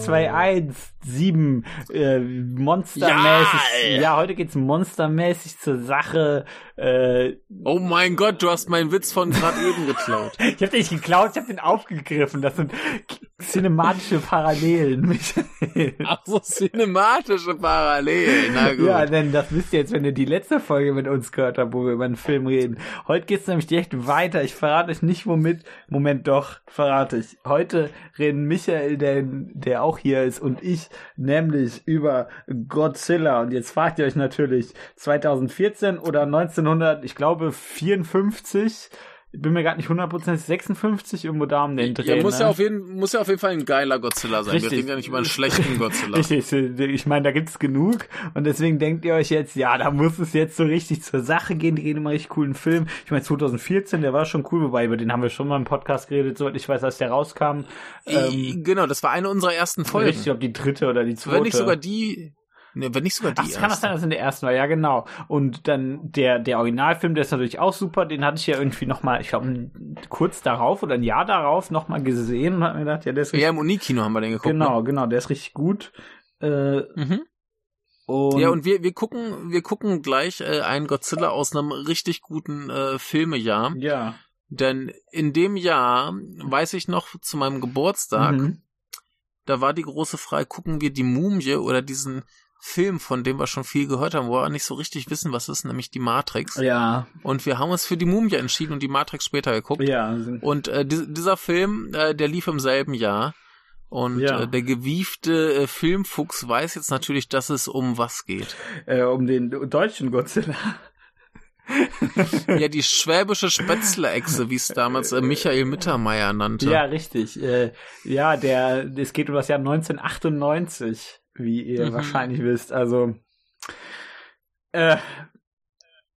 Ja, 3, 2, 1, 7, äh, monstermäßig. Ja, ja, heute geht's monstermäßig zur Sache. Äh, oh mein Gott, du hast meinen Witz von gerade eben geklaut. ich hab den nicht geklaut, ich hab den aufgegriffen. Das sind cinematische Parallelen, Michael. Ach so, cinematische Parallelen. Na gut. Ja, denn das wisst ihr jetzt, wenn ihr die letzte Folge mit uns gehört habt, wo wir über einen Film reden. Heute geht's nämlich direkt weiter. Ich verrate euch nicht womit. Moment, doch, verrate ich. Heute reden Michael, der, der auch hier ist, und ich nämlich über Godzilla. Und jetzt fragt ihr euch natürlich 2014 oder 1900, ich glaube 54 ich bin mir gerade nicht 100% 56 irgendwo da um den Dreh. Ja, muss, ne? ja auf jeden, muss ja auf jeden Fall ein geiler Godzilla sein. Richtig. Wir reden ja nicht über einen schlechten Godzilla. Richtig, ich meine, da gibt's genug und deswegen denkt ihr euch jetzt, ja, da muss es jetzt so richtig zur Sache gehen, die reden immer richtig coolen Film. Ich meine, 2014, der war schon cool, wobei über den haben wir schon mal im Podcast geredet, soweit ich weiß, als der rauskam. Ähm, genau, das war eine unserer ersten Folgen. Richtig, ob die dritte oder die zweite. Wenn nicht sogar die, Ne, wenn nicht sogar die Ach, das kann das sein, dass in der ersten war, ja genau. Und dann der der Originalfilm, der ist natürlich auch super. Den hatte ich ja irgendwie noch mal, ich glaube kurz darauf oder ein Jahr darauf noch mal gesehen und hab mir gedacht, ja, der ist richtig. Ja, im Unikino haben wir den geguckt. Genau, ne? genau, der ist richtig gut. Äh, mhm. Und ja, und wir, wir gucken, wir gucken gleich äh, einen Godzilla aus einem richtig guten äh, Filmejahr. Ja. Denn in dem Jahr, weiß ich noch, zu meinem Geburtstag, mhm. da war die große Frage, gucken wir die Mumie oder diesen Film, von dem wir schon viel gehört haben, wo wir nicht so richtig wissen, was ist, nämlich die Matrix. Ja. Und wir haben uns für die Mumie entschieden und die Matrix später geguckt. Ja. Und äh, dieser Film, äh, der lief im selben Jahr. Und ja. äh, der gewiefte äh, Filmfuchs weiß jetzt natürlich, dass es um was geht. Äh, um den deutschen Godzilla. ja, die schwäbische Spätzle-Echse, wie es damals äh, Michael Mittermeier nannte. Ja, richtig. Äh, ja, der, es geht um das Jahr 1998 wie ihr mhm. wahrscheinlich wisst. Also, äh,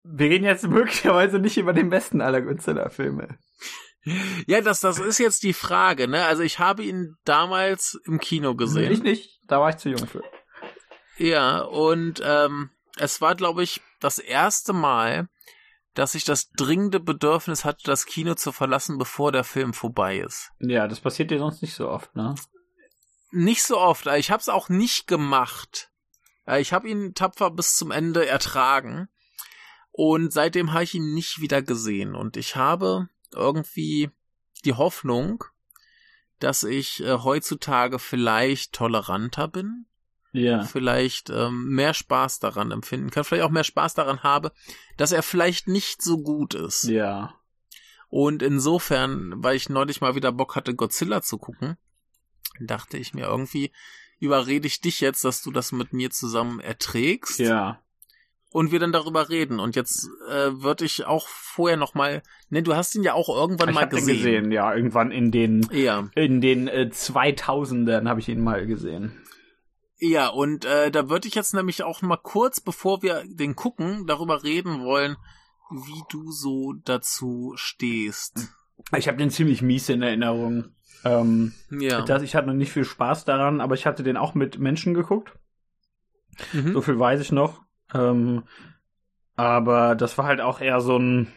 wir reden jetzt möglicherweise nicht über den besten aller Godzilla-Filme. Ja, das, das ist jetzt die Frage, ne? Also ich habe ihn damals im Kino gesehen. Ich nicht, da war ich zu jung für. Ja, und ähm, es war, glaube ich, das erste Mal, dass ich das dringende Bedürfnis hatte, das Kino zu verlassen, bevor der Film vorbei ist. Ja, das passiert dir sonst nicht so oft, ne? Nicht so oft. Ich habe es auch nicht gemacht. Ich habe ihn tapfer bis zum Ende ertragen. Und seitdem habe ich ihn nicht wieder gesehen. Und ich habe irgendwie die Hoffnung, dass ich äh, heutzutage vielleicht toleranter bin. Ja. Vielleicht ähm, mehr Spaß daran empfinden kann. Vielleicht auch mehr Spaß daran habe, dass er vielleicht nicht so gut ist. Ja. Und insofern, weil ich neulich mal wieder Bock hatte, Godzilla zu gucken, dachte ich mir irgendwie, überrede ich dich jetzt, dass du das mit mir zusammen erträgst. Ja. Und wir dann darüber reden. Und jetzt äh, würde ich auch vorher noch mal, ne, du hast ihn ja auch irgendwann ich mal gesehen. Ich gesehen, ja, irgendwann in den ja. in den äh, 2000ern habe ich ihn mal gesehen. Ja, und äh, da würde ich jetzt nämlich auch mal kurz, bevor wir den gucken, darüber reden wollen, wie du so dazu stehst. Ich habe den ziemlich mies in Erinnerung. Ähm, ja. Das, ich hatte noch nicht viel Spaß daran, aber ich hatte den auch mit Menschen geguckt. Mhm. So viel weiß ich noch. Ähm, aber das war halt auch eher so ein,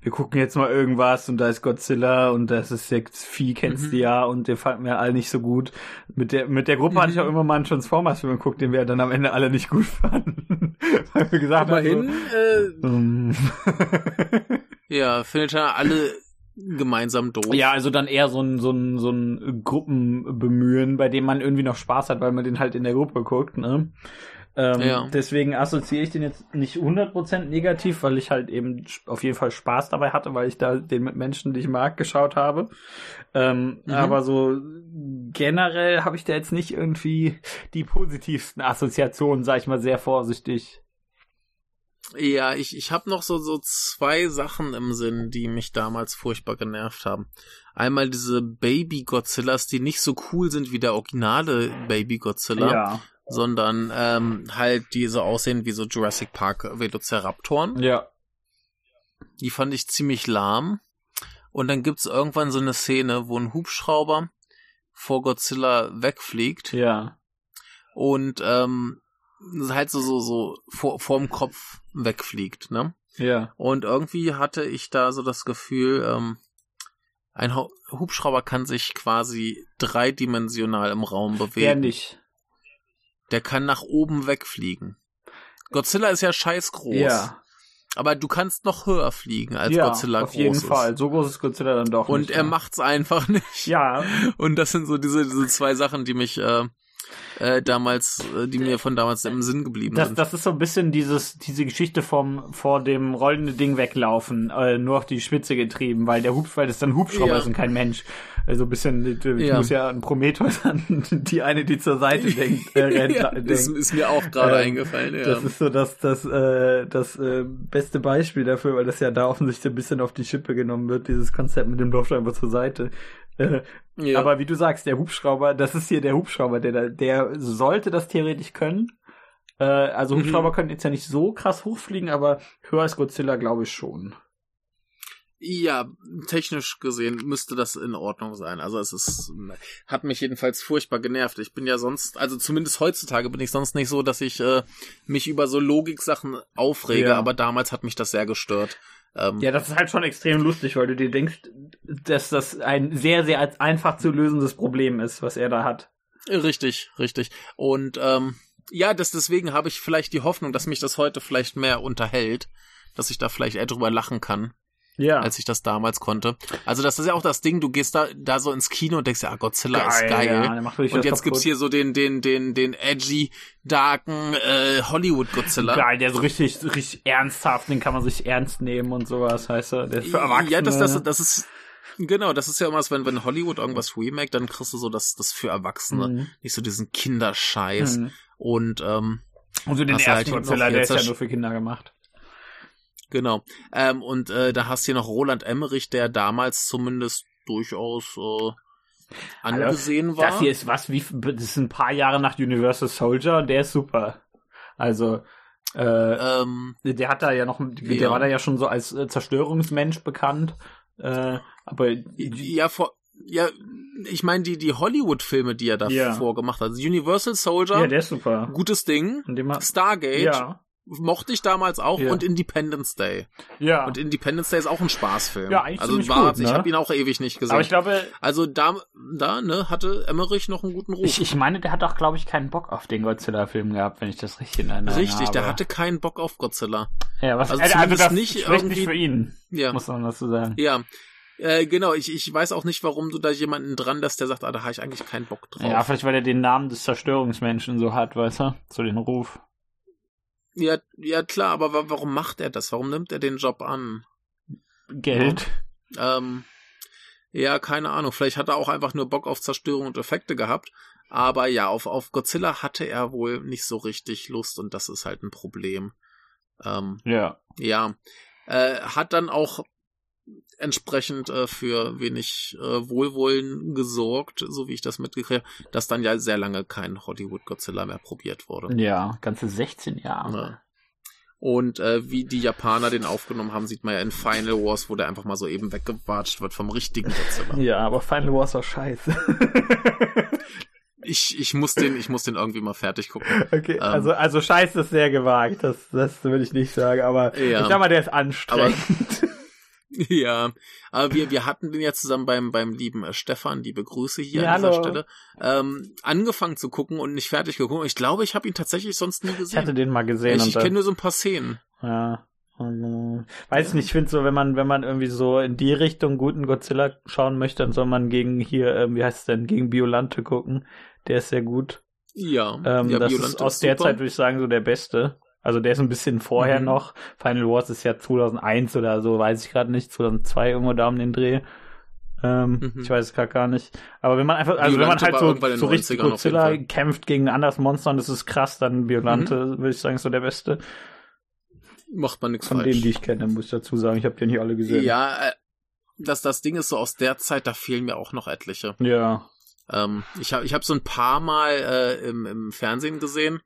wir gucken jetzt mal irgendwas und da ist Godzilla und das ist jetzt Vieh, kennst mhm. du ja und der fand mir alle nicht so gut. Mit der, mit der Gruppe mhm. hatte ich auch immer mal einen Transformers-Film geguckt, den wir dann am Ende alle nicht gut fanden. Weil wir gesagt Immerhin, haben. So, äh, ja, findet ja alle gemeinsam doof. Ja, also dann eher so ein, so ein, so ein Gruppenbemühen, bei dem man irgendwie noch Spaß hat, weil man den halt in der Gruppe guckt, ne? Ähm, ja. Deswegen assoziiere ich den jetzt nicht 100% negativ, weil ich halt eben auf jeden Fall Spaß dabei hatte, weil ich da den mit Menschen, die ich mag, geschaut habe. Ähm, mhm. Aber so generell habe ich da jetzt nicht irgendwie die positivsten Assoziationen, sag ich mal sehr vorsichtig. Ja, ich, ich habe noch so, so zwei Sachen im Sinn, die mich damals furchtbar genervt haben. Einmal diese Baby Godzillas, die nicht so cool sind wie der originale Baby Godzilla, ja. sondern ähm, halt die so aussehen wie so Jurassic Park Velociraptoren. Ja. Die fand ich ziemlich lahm. Und dann gibt's irgendwann so eine Szene, wo ein Hubschrauber vor Godzilla wegfliegt. Ja. Und ähm, halt so, so, so vor, vorm Kopf wegfliegt, ne? Ja. Und irgendwie hatte ich da so das Gefühl, ähm, Ein Hubschrauber kann sich quasi dreidimensional im Raum bewegen. Der nicht. Der kann nach oben wegfliegen. Godzilla ist ja scheiß groß. Ja. Aber du kannst noch höher fliegen als ja, Godzilla auf jeden ist. Fall. So groß ist Godzilla dann doch Und nicht. Und er ja. macht's einfach nicht. Ja. Und das sind so diese, diese zwei Sachen, die mich äh, äh, damals, äh, die mir von damals im Sinn geblieben das, sind. Das ist so ein bisschen dieses, diese Geschichte vom vor dem rollenden Ding weglaufen, äh, nur auf die Spitze getrieben, weil der Hub, weil das dann Hubschrauber ja. ist und kein Mensch. Also ein bisschen, ich ja. muss ja an Prometheus an, die eine, die zur Seite denkt, äh, rennt. ja, denkt. Das ist mir auch gerade äh, eingefallen, ja. Das ist so das, das, äh, das äh, beste Beispiel dafür, weil das ja da offensichtlich ein bisschen auf die Schippe genommen wird, dieses Konzept mit dem einfach zur Seite. Äh, ja. Aber wie du sagst, der Hubschrauber, das ist hier der Hubschrauber, der, der sollte das theoretisch können. Äh, also mhm. Hubschrauber mhm. können jetzt ja nicht so krass hochfliegen, aber höher als Godzilla glaube ich schon. Ja, technisch gesehen müsste das in Ordnung sein. Also es ist, hat mich jedenfalls furchtbar genervt. Ich bin ja sonst, also zumindest heutzutage bin ich sonst nicht so, dass ich äh, mich über so Logiksachen aufrege, ja. aber damals hat mich das sehr gestört. Ähm, ja, das ist halt schon extrem lustig, weil du dir denkst, dass das ein sehr, sehr einfach zu lösendes Problem ist, was er da hat. Richtig, richtig. Und ähm, ja, das, deswegen habe ich vielleicht die Hoffnung, dass mich das heute vielleicht mehr unterhält, dass ich da vielleicht eher drüber lachen kann ja. als ich das damals konnte. Also das ist ja auch das Ding, du gehst da, da so ins Kino und denkst ja, ah, Godzilla geil, ist geil. Ja, und jetzt gibt's hier so den, den, den, den edgy, darken äh, Hollywood Godzilla. Geil, der so richtig, richtig ernsthaft, den kann man sich ernst nehmen und sowas, heißt er. Der ist für Erwachsene. Ja, das, das, das ist, Genau, das ist ja immer so, wenn, wenn Hollywood irgendwas remake, dann kriegst du so das, das für Erwachsene. Mhm. Nicht so diesen Kinderscheiß. Mhm. Und, ähm, und so den ersten halt Godzilla, der ist ja nur für Kinder gemacht. Genau. Ähm, und äh, da hast du hier noch Roland Emmerich, der damals zumindest durchaus äh, angesehen also, war. Das hier ist was, wie das ist ein paar Jahre nach Universal Soldier und der ist super. Also äh, ähm, der hat da ja noch, der ja. war da ja schon so als äh, Zerstörungsmensch bekannt. Äh, aber ja, vor, ja, ich meine die die Hollywood-Filme, die er davor ja. gemacht hat. Also Universal Soldier. Ja, der ist super. Gutes Ding. Stargate. Ja mochte ich damals auch ja. und Independence Day. Ja. Und Independence Day ist auch ein Spaßfilm. Ja, eigentlich Also war, gut, ne? ich habe ihn auch ewig nicht gesehen. Aber ich glaube, also da da ne hatte Emmerich noch einen guten Ruf. Ich, ich meine, der hat auch glaube ich keinen Bock auf den Godzilla Film gehabt, wenn ich das richtig in Erinnerung Richtig, habe. der hatte keinen Bock auf Godzilla. Ja, was also, also, also das nicht irgendwie nicht für ihn. Ja. Muss man dazu sagen. Ja. Äh, genau, ich, ich weiß auch nicht, warum du da jemanden dran lässt, der sagt, ah, da habe ich eigentlich keinen Bock drauf. Ja, vielleicht weil er den Namen des Zerstörungsmenschen so hat, weißt du? So den Ruf. Ja, ja klar, aber warum macht er das? Warum nimmt er den Job an? Geld. Ja, ähm, ja, keine Ahnung. Vielleicht hat er auch einfach nur Bock auf Zerstörung und Effekte gehabt. Aber ja, auf, auf Godzilla hatte er wohl nicht so richtig Lust und das ist halt ein Problem. Ähm, ja. Ja. Äh, hat dann auch entsprechend äh, für wenig äh, Wohlwollen gesorgt, so wie ich das mitgekriegt habe, dass dann ja sehr lange kein Hollywood Godzilla mehr probiert wurde. Ja, ganze 16 Jahre. Ja. Und äh, wie die Japaner den aufgenommen haben, sieht man ja in Final Wars, wo der einfach mal so eben weggewatscht wird vom richtigen Godzilla. Ja, aber Final Wars war scheiße. ich, ich muss den, ich muss den irgendwie mal fertig gucken. Okay, ähm, also, also scheiße ist sehr gewagt, das, das würde ich nicht sagen, aber ja, ich sag mal, der ist anstrengend. Ja, aber wir, wir hatten den ja zusammen beim, beim lieben äh, Stefan, liebe Grüße hier ja, an dieser hallo. Stelle, ähm, angefangen zu gucken und nicht fertig geguckt. Ich glaube, ich habe ihn tatsächlich sonst nie gesehen. Ich hatte den mal gesehen. Ich, ich kenne nur so ein paar Szenen. Ja. Weiß nicht, ich finde so, wenn man, wenn man irgendwie so in die Richtung guten Godzilla schauen möchte, dann soll man gegen hier, ähm, wie heißt es denn, gegen Biolante gucken. Der ist sehr gut. Ja, ähm, ja das Biolante ist aus ist der Zeit, würde ich sagen, so der beste. Also der ist ein bisschen vorher mhm. noch. Final Wars ist ja 2001 oder so, weiß ich gerade nicht. 2002 irgendwo da um den Dreh. Ähm, mhm. Ich weiß es gerade gar nicht. Aber wenn man einfach, also Biolante wenn man halt so, so richtig Godzilla kämpft gegen ein anderes Monster und das ist krass, dann Biolante, mhm. würde ich sagen, ist so der beste. Macht man nichts Von falsch. denen, die ich kenne, muss ich dazu sagen. Ich habe die nicht alle gesehen. Ja, äh, das, das Ding ist so aus der Zeit, da fehlen mir auch noch etliche. Ja. Ähm, ich habe ich hab so ein paar Mal äh, im, im Fernsehen gesehen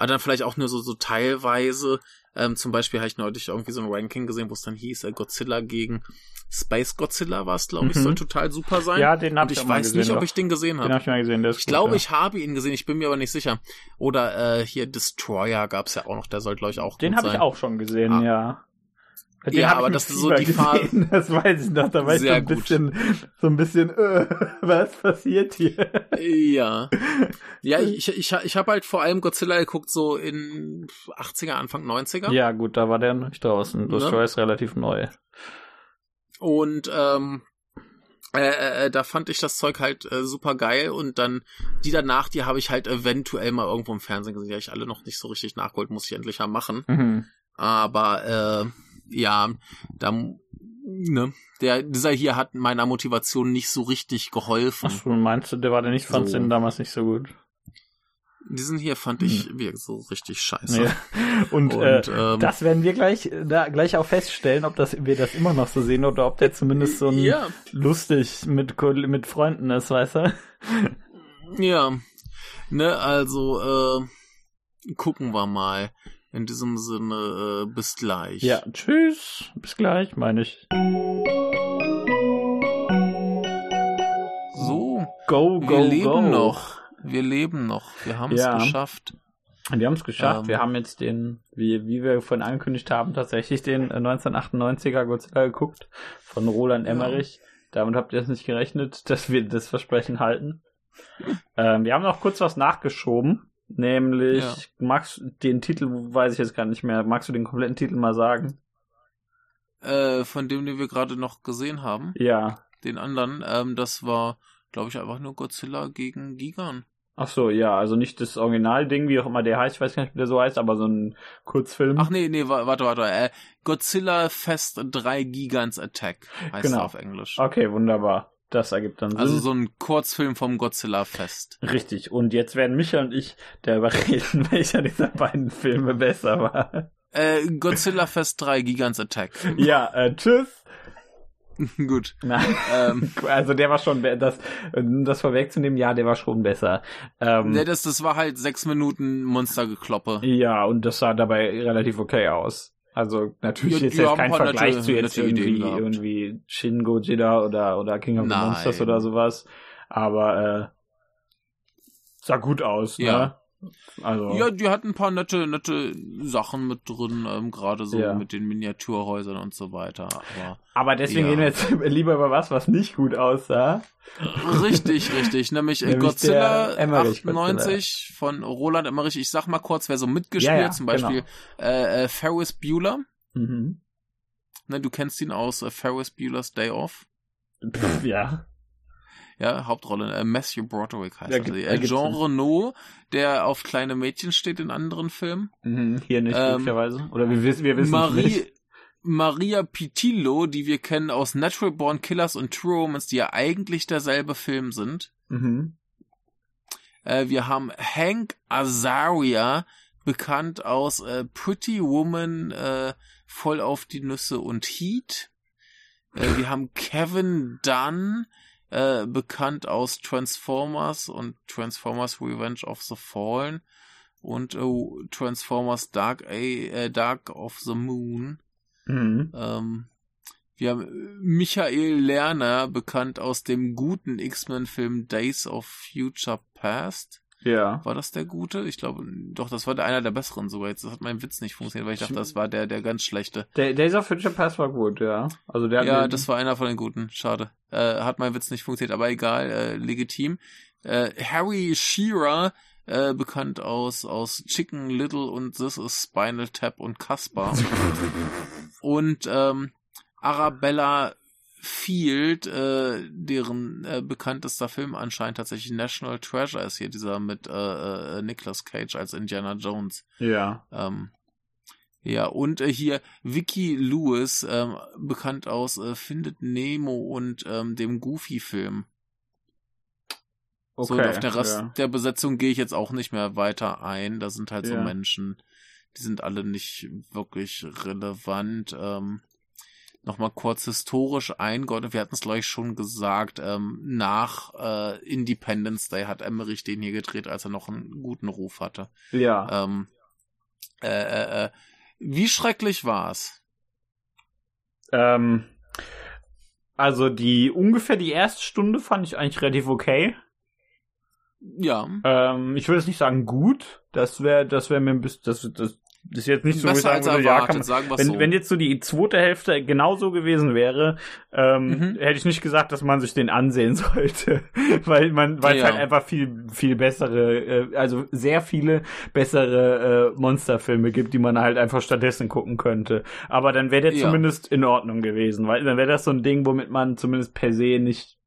aber dann vielleicht auch nur so, so teilweise. Ähm, zum Beispiel habe ich neulich irgendwie so ein Ranking gesehen, wo es dann hieß, äh, Godzilla gegen Space Godzilla war es, glaube ich, mhm. soll total super sein. Ja, den habe ich, ich weiß gesehen, nicht, ob ich den gesehen habe. Den habe ich mal gesehen, der ist Ich gut, glaube, ja. ich habe ihn gesehen, ich bin mir aber nicht sicher. Oder äh, hier Destroyer gab es ja auch noch, der soll, glaube ich, auch Den habe ich auch schon gesehen, ah. ja. Den ja, aber das ist so die Phase. Das weiß ich noch. Da war ich so ein bisschen, so ein bisschen, äh, was passiert hier? Ja. Ja, ich, ich, ich habe halt vor allem Godzilla geguckt, so in 80er, Anfang 90er. Ja, gut, da war der noch nicht draußen. Das ne? ist relativ neu. Und, ähm, äh, äh, äh, da fand ich das Zeug halt äh, super geil und dann die danach, die habe ich halt eventuell mal irgendwo im Fernsehen gesehen. Die habe ich alle noch nicht so richtig nachgeholt, muss ich endlich mal machen. Mhm. Aber äh, ja, da ne, der dieser hier hat meiner Motivation nicht so richtig geholfen. Ach so, meinst du, der war der nicht, fandst so. den damals nicht so gut? Diesen hier fand ich hm. so richtig scheiße. Ja. Und, und äh, ähm, das werden wir gleich da gleich auch feststellen, ob das wir das immer noch so sehen oder ob der zumindest so ein ja. lustig mit mit Freunden ist, weißt du? Ja. Ne, also äh, gucken wir mal. In diesem Sinne, äh, bis gleich. Ja, tschüss. Bis gleich, meine ich. So. Go, go, wir leben go. noch. Wir leben noch. Wir haben es ja. geschafft. Wir haben es geschafft. Ähm, wir haben jetzt den, wie, wie wir vorhin angekündigt haben, tatsächlich den 1998er Godzilla geguckt von Roland Emmerich. Ja. Damit habt ihr es nicht gerechnet, dass wir das Versprechen halten. ähm, wir haben noch kurz was nachgeschoben. Nämlich, ja. magst den Titel, weiß ich jetzt gar nicht mehr, magst du den kompletten Titel mal sagen? Äh, von dem, den wir gerade noch gesehen haben. Ja. Den anderen, ähm, das war, glaube ich, einfach nur Godzilla gegen Gigan. Ach so, ja, also nicht das Originalding, wie auch immer der heißt, ich weiß gar nicht, wie der so heißt, aber so ein Kurzfilm. Ach nee, nee, warte, warte, äh, Godzilla Fest 3 Gigants Attack heißt genau. auf Englisch. Okay, wunderbar. Das ergibt dann also Sinn. Also so ein Kurzfilm vom Godzilla Fest. Richtig. Und jetzt werden Micha und ich darüber reden, welcher dieser beiden Filme besser war. Äh, Godzilla Fest 3 Gigants Attack. Ja, äh, tschüss. Gut. Nein. Ähm, also der war schon das das vorwegzunehmen, ja, der war schon besser. Ähm, nee, das das war halt sechs Minuten Monstergekloppe. Ja, und das sah dabei relativ okay aus. Also natürlich ja, ist jetzt kein Vergleich zu jetzt irgendwie irgendwie Shin Gojira oder oder King of the Monsters oder sowas, aber äh, sah gut aus, ne? Ja. Also. Ja, die hatten ein paar nette, nette Sachen mit drin, ähm, gerade so ja. mit den Miniaturhäusern und so weiter. Aber, aber deswegen ja. gehen wir jetzt lieber über was, was nicht gut aussah. Richtig, richtig. Nämlich, Nämlich Godzilla 98 Godzilla. von Roland Emmerich. Ich sag mal kurz, wer so mitgespielt, ja, zum Beispiel genau. äh, äh, Ferris Bueller. Mhm. Ne, du kennst ihn aus äh, Ferris Bueller's Day Off. Pff, ja. Ja, Hauptrolle, äh, Matthew Broderick heißt ja, er. Äh, Jean Renault, der auf kleine Mädchen steht in anderen Filmen. Mhm, hier nicht, ähm, möglicherweise. Oder wir wissen, wir wissen Marie, nicht. Maria Pitillo, die wir kennen aus Natural Born Killers und True Romance, die ja eigentlich derselbe Film sind. Mhm. Äh, wir haben Hank Azaria, bekannt aus äh, Pretty Woman, äh, voll auf die Nüsse und Heat. Äh, wir haben Kevin Dunn, äh, bekannt aus Transformers und Transformers Revenge of the Fallen und äh, Transformers Dark, A, äh, Dark of the Moon. Mhm. Ähm, wir haben Michael Lerner, bekannt aus dem guten X-Men-Film Days of Future Past. Ja. War das der gute? Ich glaube, doch, das war der einer der besseren sogar. Jetzt hat mein Witz nicht funktioniert, weil ich dachte, das war der, der ganz schlechte. Der Days of Future Past war gut, ja. Also der ja, das war einer von den guten. Schade. Äh, hat mein Witz nicht funktioniert, aber egal, äh, legitim. Äh, Harry Shearer, äh, bekannt aus, aus Chicken Little und This is Spinal Tap und Caspar. und ähm, Arabella Field, äh, deren äh, bekanntester Film anscheinend tatsächlich National Treasure ist hier, dieser mit äh, äh, Nicolas Cage als Indiana Jones. Ja. Ähm, ja, und äh, hier Vicky Lewis, ähm, bekannt aus äh, Findet Nemo und ähm, dem Goofy-Film. Okay, so, und auf der Rest ja. der Besetzung gehe ich jetzt auch nicht mehr weiter ein. Da sind halt ja. so Menschen, die sind alle nicht wirklich relevant. Ähm, nochmal kurz historisch eingeordnet. Wir hatten es, glaube ich, schon gesagt. Ähm, nach äh, Independence Day hat Emmerich den hier gedreht, als er noch einen guten Ruf hatte. Ja. Ähm, äh, äh, äh, wie schrecklich war's? Ähm, also die ungefähr die erste Stunde fand ich eigentlich relativ okay. Ja. Ähm, ich würde jetzt nicht sagen gut. Das wäre, das wäre mir ein bisschen, das Das ist jetzt nicht so, wie ich sagen würde, ja, kann man, sagen wenn, so. wenn jetzt so die zweite Hälfte genauso gewesen wäre, ähm, mhm. hätte ich nicht gesagt, dass man sich den ansehen sollte. weil man, weil ja. es halt einfach viel, viel bessere, äh, also sehr viele bessere äh, Monsterfilme gibt, die man halt einfach stattdessen gucken könnte. Aber dann wäre der ja. zumindest in Ordnung gewesen, weil dann wäre das so ein Ding, womit man zumindest per se nicht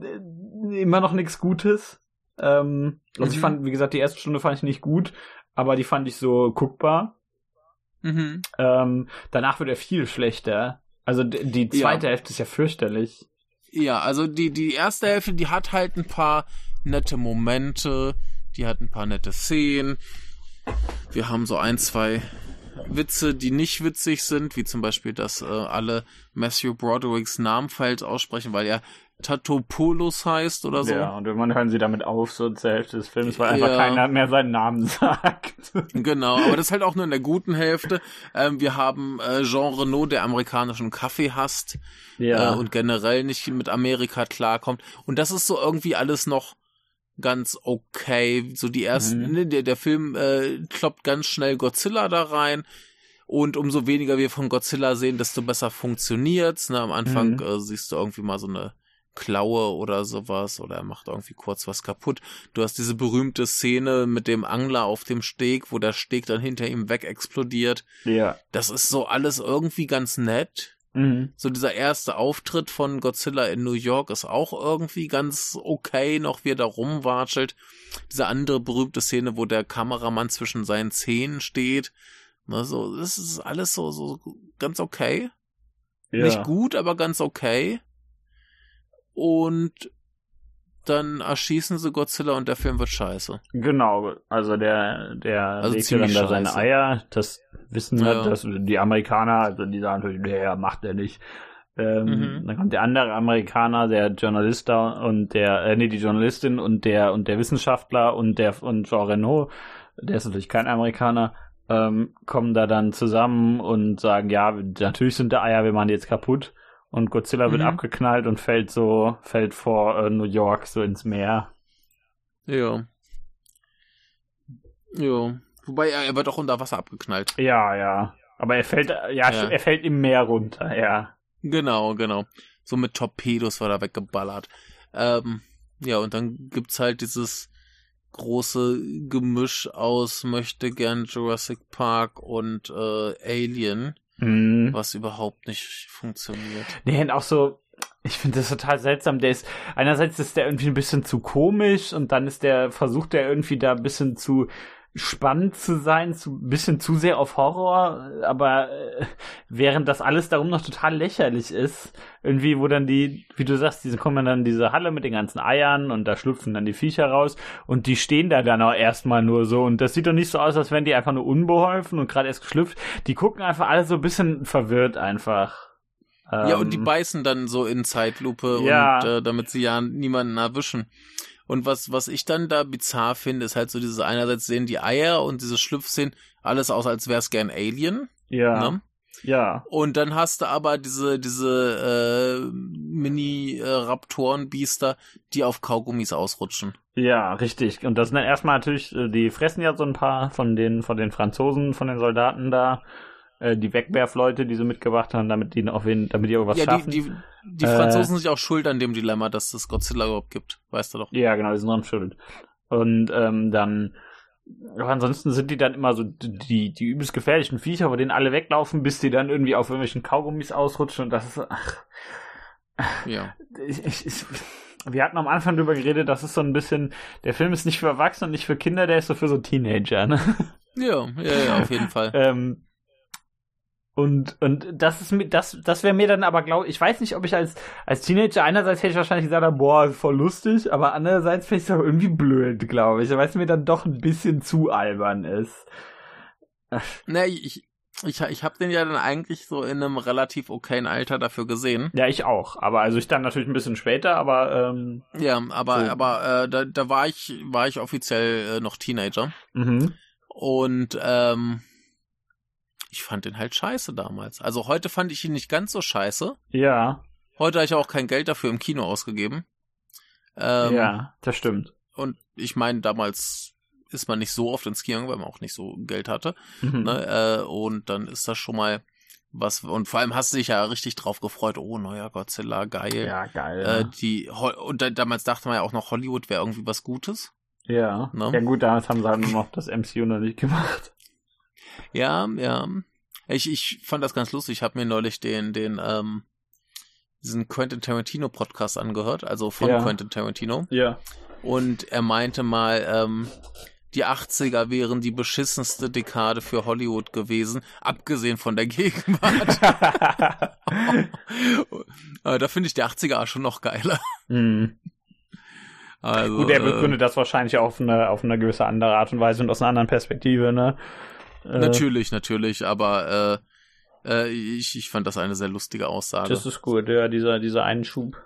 äh, immer noch nichts Gutes. Ähm, also mhm. ich fand, wie gesagt, die erste Stunde fand ich nicht gut, aber die fand ich so guckbar. Mhm. Ähm, danach wird er viel schlechter. Also die zweite ja. Hälfte ist ja fürchterlich. Ja, also die, die erste Hälfte, die hat halt ein paar nette Momente, die hat ein paar nette Szenen. Wir haben so ein, zwei Witze, die nicht witzig sind, wie zum Beispiel, dass äh, alle Matthew Broderick's Namen falsch aussprechen, weil er Tatopoulos heißt oder so. Ja, und irgendwann hören sie damit auf, so zur Hälfte des Films, weil einfach keiner mehr seinen Namen sagt. Genau, aber das ist halt auch nur in der guten Hälfte. Ähm, wir haben äh, Jean Renault, der amerikanischen Kaffee hasst ja. äh, und generell nicht mit Amerika klarkommt. Und das ist so irgendwie alles noch ganz okay. So die ersten, mhm. ne, der, der Film äh, kloppt ganz schnell Godzilla da rein. Und umso weniger wir von Godzilla sehen, desto besser funktioniert's. Ne? Am Anfang mhm. äh, siehst du irgendwie mal so eine Klaue oder sowas oder er macht irgendwie kurz was kaputt. Du hast diese berühmte Szene mit dem Angler auf dem Steg, wo der Steg dann hinter ihm weg explodiert. Ja. Das ist so alles irgendwie ganz nett. Mhm. So dieser erste Auftritt von Godzilla in New York ist auch irgendwie ganz okay, noch wie er da rumwatschelt. Diese andere berühmte Szene, wo der Kameramann zwischen seinen Zähnen steht. Na, so, das ist alles so, so ganz okay. Ja. Nicht gut, aber ganz okay und dann erschießen sie Godzilla und der Film wird scheiße. Genau, also der, der also legt dann da seine Eier, das wissen wir, ja. dass die Amerikaner, also die sagen natürlich, der macht er nicht. Ähm, mhm. Dann kommt der andere Amerikaner, der Journalist da und der, äh, nee, die Journalistin und der und der Wissenschaftler und der und Jean Renault, der ist natürlich kein Amerikaner, ähm, kommen da dann zusammen und sagen, ja, natürlich sind da Eier, wir machen die jetzt kaputt. Und Godzilla mhm. wird abgeknallt und fällt so, fällt vor äh, New York so ins Meer. Ja. Ja. Wobei er, er wird auch unter Wasser abgeknallt. Ja, ja. Aber er fällt, ja, ja, er fällt im Meer runter, ja. Genau, genau. So mit Torpedos war er weggeballert. Ähm, ja, und dann gibt's halt dieses große Gemisch aus möchte gern Jurassic Park und äh, Alien. Mhm. Was überhaupt nicht funktioniert. Nee, und auch so, ich finde das total seltsam. Der ist, einerseits ist der irgendwie ein bisschen zu komisch und dann ist der, versucht der irgendwie da ein bisschen zu spannend zu sein, zu bisschen zu sehr auf Horror, aber äh, während das alles darum noch total lächerlich ist, irgendwie, wo dann die, wie du sagst, diese kommen dann in diese Halle mit den ganzen Eiern und da schlüpfen dann die Viecher raus und die stehen da dann auch erstmal nur so und das sieht doch nicht so aus, als wären die einfach nur unbeholfen und gerade erst geschlüpft. Die gucken einfach alle so ein bisschen verwirrt einfach. Ja, und die ähm, beißen dann so in Zeitlupe ja. und äh, damit sie ja niemanden erwischen. Und was, was ich dann da bizarr finde, ist halt so dieses einerseits sehen die Eier und diese Schlüpfszenen alles aus, als wär's gern Alien. Ja. Ne? Ja. Und dann hast du aber diese, diese äh, Mini-Raptoren-Biester, die auf Kaugummis ausrutschen. Ja, richtig. Und das sind dann erstmal natürlich, äh, die fressen ja so ein paar von den, von den Franzosen, von den Soldaten da. Äh, die Wegwerfleute, die sie mitgebracht haben, damit die auch wen, damit die irgendwas ja, schaffen. Die, die, die Franzosen äh, sind ja auch schuld an dem Dilemma, dass es Godzilla überhaupt gibt, weißt du doch. Ja, genau, die sind dran schuld. Und ähm, dann aber ansonsten sind die dann immer so die, die übelst gefährlichen Viecher, wo denen alle weglaufen, bis die dann irgendwie auf irgendwelchen Kaugummis ausrutschen und das ist. Ach, ja. Ich, ich, ich, wir hatten am Anfang drüber geredet, das ist so ein bisschen, der Film ist nicht für Erwachsene und nicht für Kinder, der ist so für so Teenager, ne? Ja, ja, ja, auf jeden Fall. ähm, und, und das ist mir, das, das wäre mir dann aber, glaube ich, weiß nicht, ob ich als, als Teenager einerseits hätte ich wahrscheinlich gesagt, boah, voll lustig, aber andererseits finde ich es auch irgendwie blöd, glaube ich, weil es mir dann doch ein bisschen zu albern ist. Na, ich, ich, ich habe den ja dann eigentlich so in einem relativ okayen Alter dafür gesehen. Ja, ich auch. Aber also ich dann natürlich ein bisschen später, aber ähm, ja, aber so. aber äh, da, da war ich war ich offiziell äh, noch Teenager. Mhm. Und ähm, ich fand den halt scheiße damals. Also heute fand ich ihn nicht ganz so scheiße. Ja. Heute habe ich auch kein Geld dafür im Kino ausgegeben. Ähm, ja, das stimmt. Und ich meine, damals ist man nicht so oft ins Kino, weil man auch nicht so Geld hatte. Mhm. Ne? Äh, und dann ist das schon mal was und vor allem hast du dich ja richtig drauf gefreut. Oh, neuer Godzilla, geil. Ja, geil. Äh, ja. die und da, damals dachte man ja auch noch Hollywood wäre irgendwie was Gutes. Ja. Ne? Ja gut, damals haben sie halt nur noch das MCU noch nicht gemacht. Ja, ja. Ich, ich fand das ganz lustig. Ich habe mir neulich den den ähm, diesen Quentin Tarantino Podcast angehört, also von ja. Quentin Tarantino. Ja. Und er meinte mal, ähm, die 80er wären die beschissenste Dekade für Hollywood gewesen, abgesehen von der Gegenwart. Äh, da finde ich die 80er schon noch geiler. Mhm. Also, Gut, er äh, begründet äh, das wahrscheinlich auf eine, auf eine gewisse andere Art und Weise und aus einer anderen Perspektive, ne? Äh, natürlich, natürlich, aber äh, äh, ich, ich fand das eine sehr lustige Aussage. Das ist gut, ja, dieser, dieser Einschub.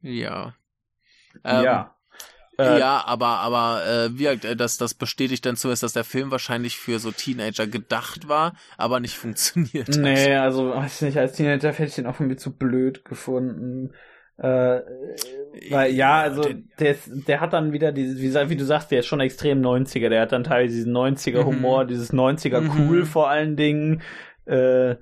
Ja. Ähm, ja. Äh, ja, aber aber äh, wie äh, das das bestätigt dann zumindest, dass der Film wahrscheinlich für so Teenager gedacht war, aber nicht funktioniert. Nee, also weiß nicht, als Teenager hätte ich den auch irgendwie zu blöd gefunden. Äh, weil ja, also der, ist, der hat dann wieder dieses, wie, wie, du sagst, der ist schon extrem 90er, der hat dann teilweise diesen 90er Humor, mhm. dieses 90er cool mhm. vor allen Dingen. Äh,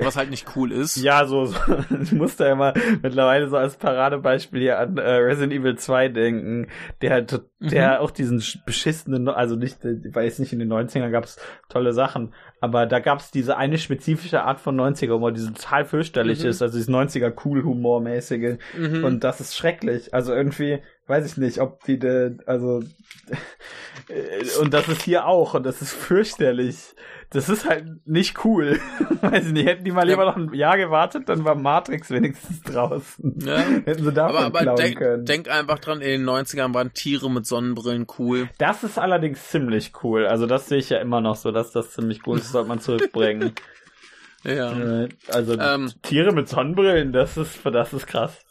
was halt nicht cool ist. Ja, so, so ich muss da immer mittlerweile so als Paradebeispiel hier an äh, Resident Evil 2 denken, der halt, der mhm. auch diesen beschissenen, also nicht, ich weiß nicht, in den 90ern gab's tolle Sachen, aber da gab's diese eine spezifische Art von 90er Humor, die so total fürchterlich mhm. ist, also dieses 90er cool Humor mäßige mhm. und das ist schrecklich, also irgendwie, weiß ich nicht, ob die, de, also und das ist hier auch und das ist fürchterlich das ist halt nicht cool. Weiß ich nicht, hätten die mal lieber noch ein Jahr gewartet, dann war Matrix wenigstens draußen. Ja. Hätten sie davon aber, aber denk, können. denk einfach dran, in den 90ern waren Tiere mit Sonnenbrillen cool. Das ist allerdings ziemlich cool. Also das sehe ich ja immer noch so, dass das ziemlich cool ist. Das sollte man zurückbringen. ja. Äh, also ähm, Tiere mit Sonnenbrillen, das ist, das ist krass.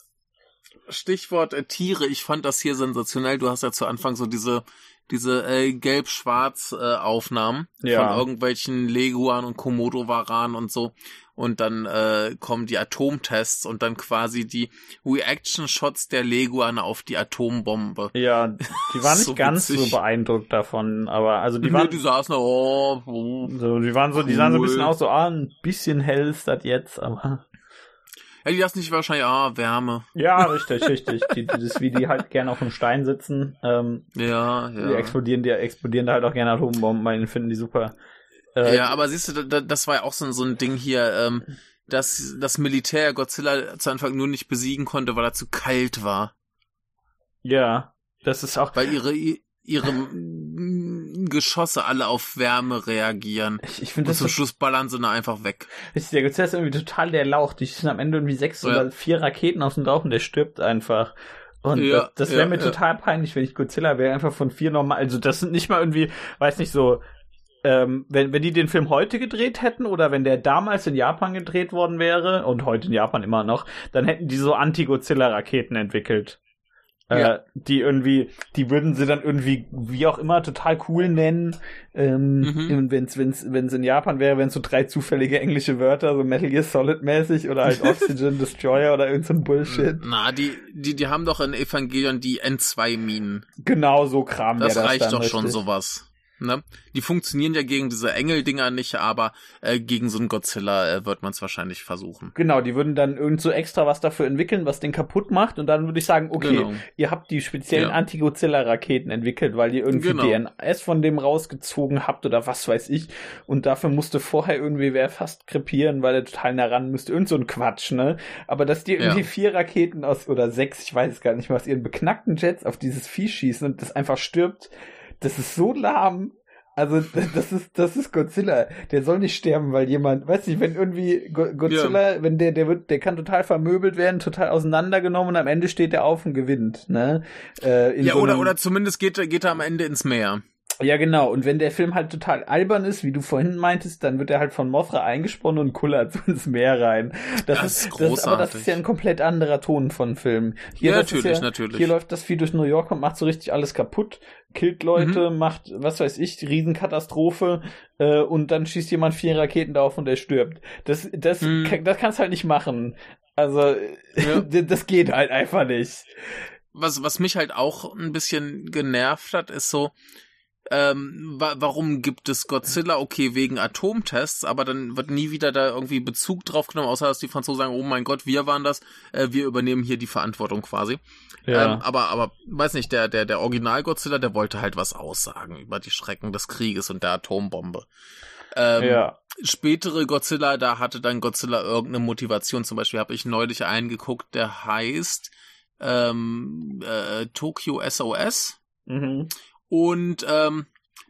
Stichwort äh, Tiere, ich fand das hier sensationell. Du hast ja zu Anfang so diese diese äh, gelb-schwarz äh, Aufnahmen ja. von irgendwelchen Leguan und Komodo-Varan und so. Und dann äh, kommen die Atomtests und dann quasi die Reaction-Shots der Leguan auf die Atombombe. Ja, die waren nicht so ganz witzig. so beeindruckt davon, aber also die waren. Nee, die saßen da, oh, oh, so, die waren so, cool. die sahen so ein bisschen aus, so, ah, ein bisschen hell ist das jetzt, aber. Ja, die lassen sich wahrscheinlich, ah, Wärme. Ja, richtig, richtig. Die, das ist wie die halt gerne auf dem Stein sitzen. Ähm, ja, ja. Die explodieren, die explodieren da halt auch gerne Atombomben, weil finden die super. Äh, ja, aber siehst du, das war ja auch so, so ein Ding hier, ähm, dass das Militär Godzilla zu Anfang nur nicht besiegen konnte, weil er zu kalt war. Ja, das ist auch. Weil ihre, ihre Geschosse alle auf Wärme reagieren. Ich, ich finde das. Zum Schluss ballern sie da einfach weg. Ist der Godzilla ist irgendwie total der Lauch. Die schießen am Ende irgendwie sechs ja. oder vier Raketen aus dem Rauch und der stirbt einfach. Und ja, das, das wäre ja, mir total peinlich, wenn ich Godzilla wäre, einfach von vier normal. Also das sind nicht mal irgendwie, weiß nicht so, ähm, wenn, wenn die den Film heute gedreht hätten oder wenn der damals in Japan gedreht worden wäre und heute in Japan immer noch, dann hätten die so Anti-Godzilla-Raketen entwickelt. Äh, ja. die irgendwie, die würden sie dann irgendwie, wie auch immer, total cool nennen. Ähm, mhm. wenn's, wenn's, wenn's in Japan wäre, wenn so drei zufällige englische Wörter, so Metal Gear Solid mäßig oder halt Oxygen Destroyer oder irgend so ein Bullshit. Na, die, die, die haben doch in Evangelion die N2-Minen. Genau so Kram. Das, das reicht doch richtig. schon sowas. Ne? Die funktionieren ja gegen diese Engeldinger nicht, aber äh, gegen so einen Godzilla äh, wird man es wahrscheinlich versuchen. Genau, die würden dann irgend so extra was dafür entwickeln, was den kaputt macht und dann würde ich sagen, okay, genau. ihr habt die speziellen ja. Anti-Godzilla-Raketen entwickelt, weil ihr irgendwie genau. DNS von dem rausgezogen habt oder was weiß ich und dafür musste vorher irgendwie wer fast krepieren, weil er total nah ran müsste. Irgend so ein Quatsch, ne? Aber dass die irgendwie ja. vier Raketen aus oder sechs, ich weiß es gar nicht mehr, aus ihren beknackten Jets auf dieses Vieh schießen und das einfach stirbt, das ist so lahm. Also das ist das ist Godzilla. Der soll nicht sterben, weil jemand, weiß nicht, wenn irgendwie Godzilla, ja. wenn der der wird, der kann total vermöbelt werden, total auseinandergenommen und am Ende steht er auf und gewinnt, ne? Äh, ja so oder oder zumindest geht er geht er am Ende ins Meer. Ja, genau. Und wenn der Film halt total albern ist, wie du vorhin meintest, dann wird er halt von Mothra eingesponnen und kullert so ins Meer rein. Das, das ist, großartig. Das, aber das ist ja ein komplett anderer Ton von Film. Hier, ja, natürlich, ja, natürlich. Hier läuft das Vieh durch New York und macht so richtig alles kaputt, killt Leute, mhm. macht, was weiß ich, Riesenkatastrophe, äh, und dann schießt jemand vier Raketen drauf und er stirbt. Das, das, mhm. kann, das kannst halt nicht machen. Also, ja. das geht halt einfach nicht. was, was mich halt auch ein bisschen genervt hat, ist so, ähm, wa warum gibt es Godzilla? Okay, wegen Atomtests, aber dann wird nie wieder da irgendwie Bezug drauf genommen, außer dass die Franzosen sagen, oh mein Gott, wir waren das, äh, wir übernehmen hier die Verantwortung quasi. Ja. Ähm, aber, aber, weiß nicht, der, der, der Original Godzilla, der wollte halt was aussagen über die Schrecken des Krieges und der Atombombe. Ähm, ja. Spätere Godzilla, da hatte dann Godzilla irgendeine Motivation. Zum Beispiel habe ich neulich einen geguckt, der heißt ähm, äh, Tokyo SOS. Mhm. Und ähm,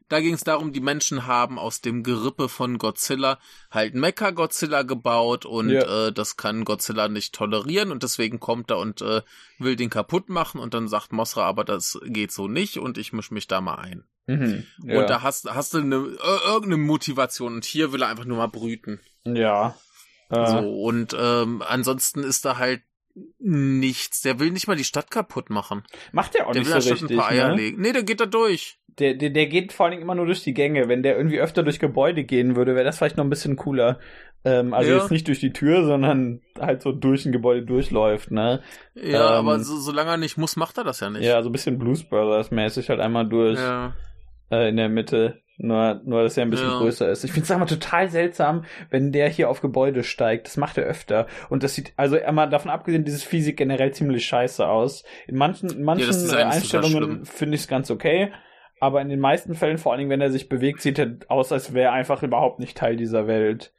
da ging es darum, die Menschen haben aus dem Gerippe von Godzilla halt Mecha Godzilla gebaut und ja. äh, das kann Godzilla nicht tolerieren und deswegen kommt er und äh, will den kaputt machen und dann sagt Mosra, aber das geht so nicht und ich misch mich da mal ein. Mhm, ja. Und da hast, hast du eine, irgendeine Motivation und hier will er einfach nur mal brüten. Ja. Äh. So, und ähm, ansonsten ist da halt nichts. Der will nicht mal die Stadt kaputt machen. Macht der auch der nicht so richtig. Will ein paar Eier ne? legen. Nee, der geht da durch. Der, der, der geht vor allen Dingen immer nur durch die Gänge. Wenn der irgendwie öfter durch Gebäude gehen würde, wäre das vielleicht noch ein bisschen cooler. Ähm, also ja. jetzt nicht durch die Tür, sondern halt so durch ein Gebäude durchläuft, ne? Ja, ähm, aber so, solange er nicht muss, macht er das ja nicht. Ja, so ein bisschen Blues Brothers mäßig halt einmal durch. Ja. Äh, in der Mitte. Nur, nur, dass er ein bisschen ja. größer ist. Ich finde es einfach total seltsam, wenn der hier auf Gebäude steigt. Das macht er öfter. Und das sieht, also einmal davon abgesehen, dieses Physik generell ziemlich scheiße aus. In manchen, in manchen ja, Einstellungen finde ich es ganz okay. Aber in den meisten Fällen, vor allen Dingen, wenn er sich bewegt, sieht er aus, als wäre er einfach überhaupt nicht Teil dieser Welt.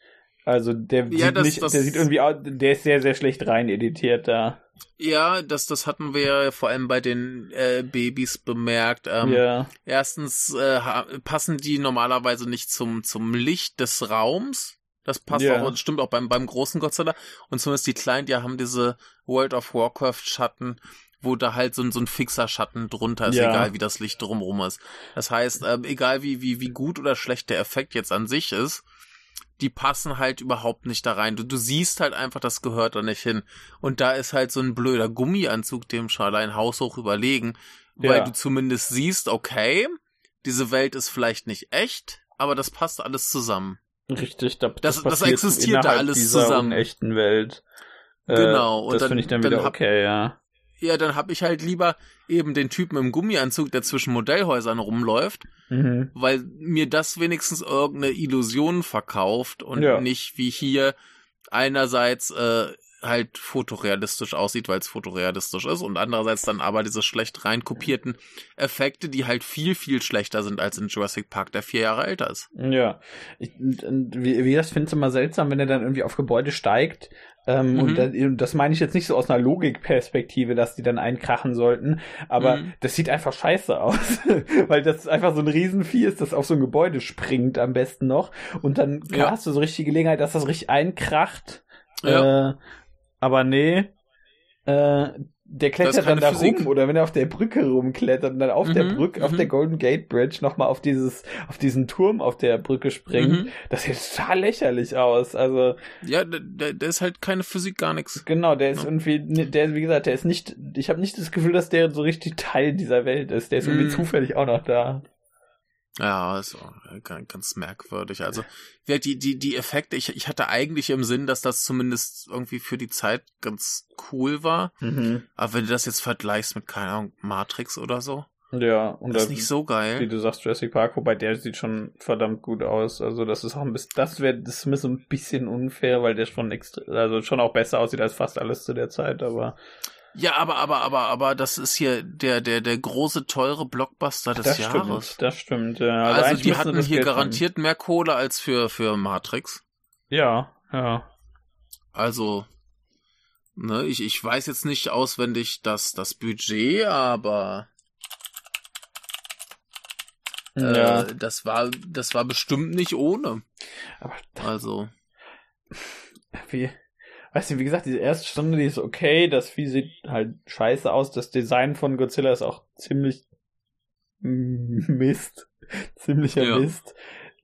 Also der ja, sieht das, nicht, das der sieht irgendwie, der ist sehr, sehr schlecht rein editiert da. Ja, das, das hatten wir ja vor allem bei den äh, Babys bemerkt. Ähm, ja. Erstens äh, passen die normalerweise nicht zum, zum Licht des Raums. Das passt ja. auch, stimmt auch beim, beim großen Godzilla. Und zumindest die Kleinen, die haben diese World of Warcraft Schatten, wo da halt so ein, so ein fixer Schatten drunter ist, ja. egal wie das Licht drumherum ist. Das heißt, ähm, egal wie, wie, wie gut oder schlecht der Effekt jetzt an sich ist, die passen halt überhaupt nicht da rein. Du, du siehst halt einfach, das gehört da nicht hin. Und da ist halt so ein blöder Gummianzug dem Schalein haushoch überlegen, ja. weil du zumindest siehst, okay, diese Welt ist vielleicht nicht echt, aber das passt alles zusammen. Richtig, da, das, das, das existiert da alles zusammen. echten Welt. Äh, genau. Und das finde ich dann, dann wieder okay, ja ja, dann hab ich halt lieber eben den Typen im Gummianzug, der zwischen Modellhäusern rumläuft, mhm. weil mir das wenigstens irgendeine Illusion verkauft und ja. nicht wie hier einerseits äh, halt fotorealistisch aussieht, weil es fotorealistisch ist und andererseits dann aber diese schlecht reinkopierten Effekte, die halt viel, viel schlechter sind als in Jurassic Park, der vier Jahre älter ist. Ja, ich, wie, wie das findest du immer seltsam, wenn er dann irgendwie auf Gebäude steigt ähm, mhm. Und das, meine ich jetzt nicht so aus einer Logikperspektive, dass die dann einkrachen sollten, aber mhm. das sieht einfach scheiße aus, weil das einfach so ein Riesenvieh ist, das auf so ein Gebäude springt am besten noch und dann ja. hast du so richtig die Gelegenheit, dass das richtig einkracht. Ja. Äh, aber nee, äh, der klettert dann da Physik. rum oder wenn er auf der Brücke rumklettert und dann auf mhm, der Brücke, auf mhm. der Golden Gate Bridge nochmal auf dieses, auf diesen Turm auf der Brücke springt, mhm. das sieht total lächerlich aus. Also. Ja, der, der ist halt keine Physik, gar nichts. Genau, der ist ja. irgendwie, der, wie gesagt, der ist nicht, ich habe nicht das Gefühl, dass der so richtig Teil dieser Welt ist. Der ist irgendwie mhm. zufällig auch noch da. Ja, ist ganz merkwürdig. Also, die, die, die Effekte, ich, ich hatte eigentlich im Sinn, dass das zumindest irgendwie für die Zeit ganz cool war. Mhm. Aber wenn du das jetzt vergleichst mit, keine Ahnung, Matrix oder so. Ja, und das ist nicht so geil. Wie du sagst, Jurassic Park, wobei der sieht schon verdammt gut aus. Also, das ist auch ein bisschen, das wäre, das ist so ein bisschen unfair, weil der schon extra, also schon auch besser aussieht als fast alles zu der Zeit, aber. Ja, aber, aber, aber, aber das ist hier der, der, der große, teure Blockbuster des das Jahres. Stimmt, das stimmt, ja. Also, also die hatten hier garantiert haben. mehr Kohle als für, für Matrix. Ja, ja. Also, ne, ich, ich weiß jetzt nicht auswendig das, das Budget, aber ja. äh, das war, das war bestimmt nicht ohne. Aber also. Wie, weiß nicht, wie gesagt, diese erste Stunde, die ist okay, das Vieh sieht halt scheiße aus, das Design von Godzilla ist auch ziemlich Mist. Ziemlicher ja. Mist.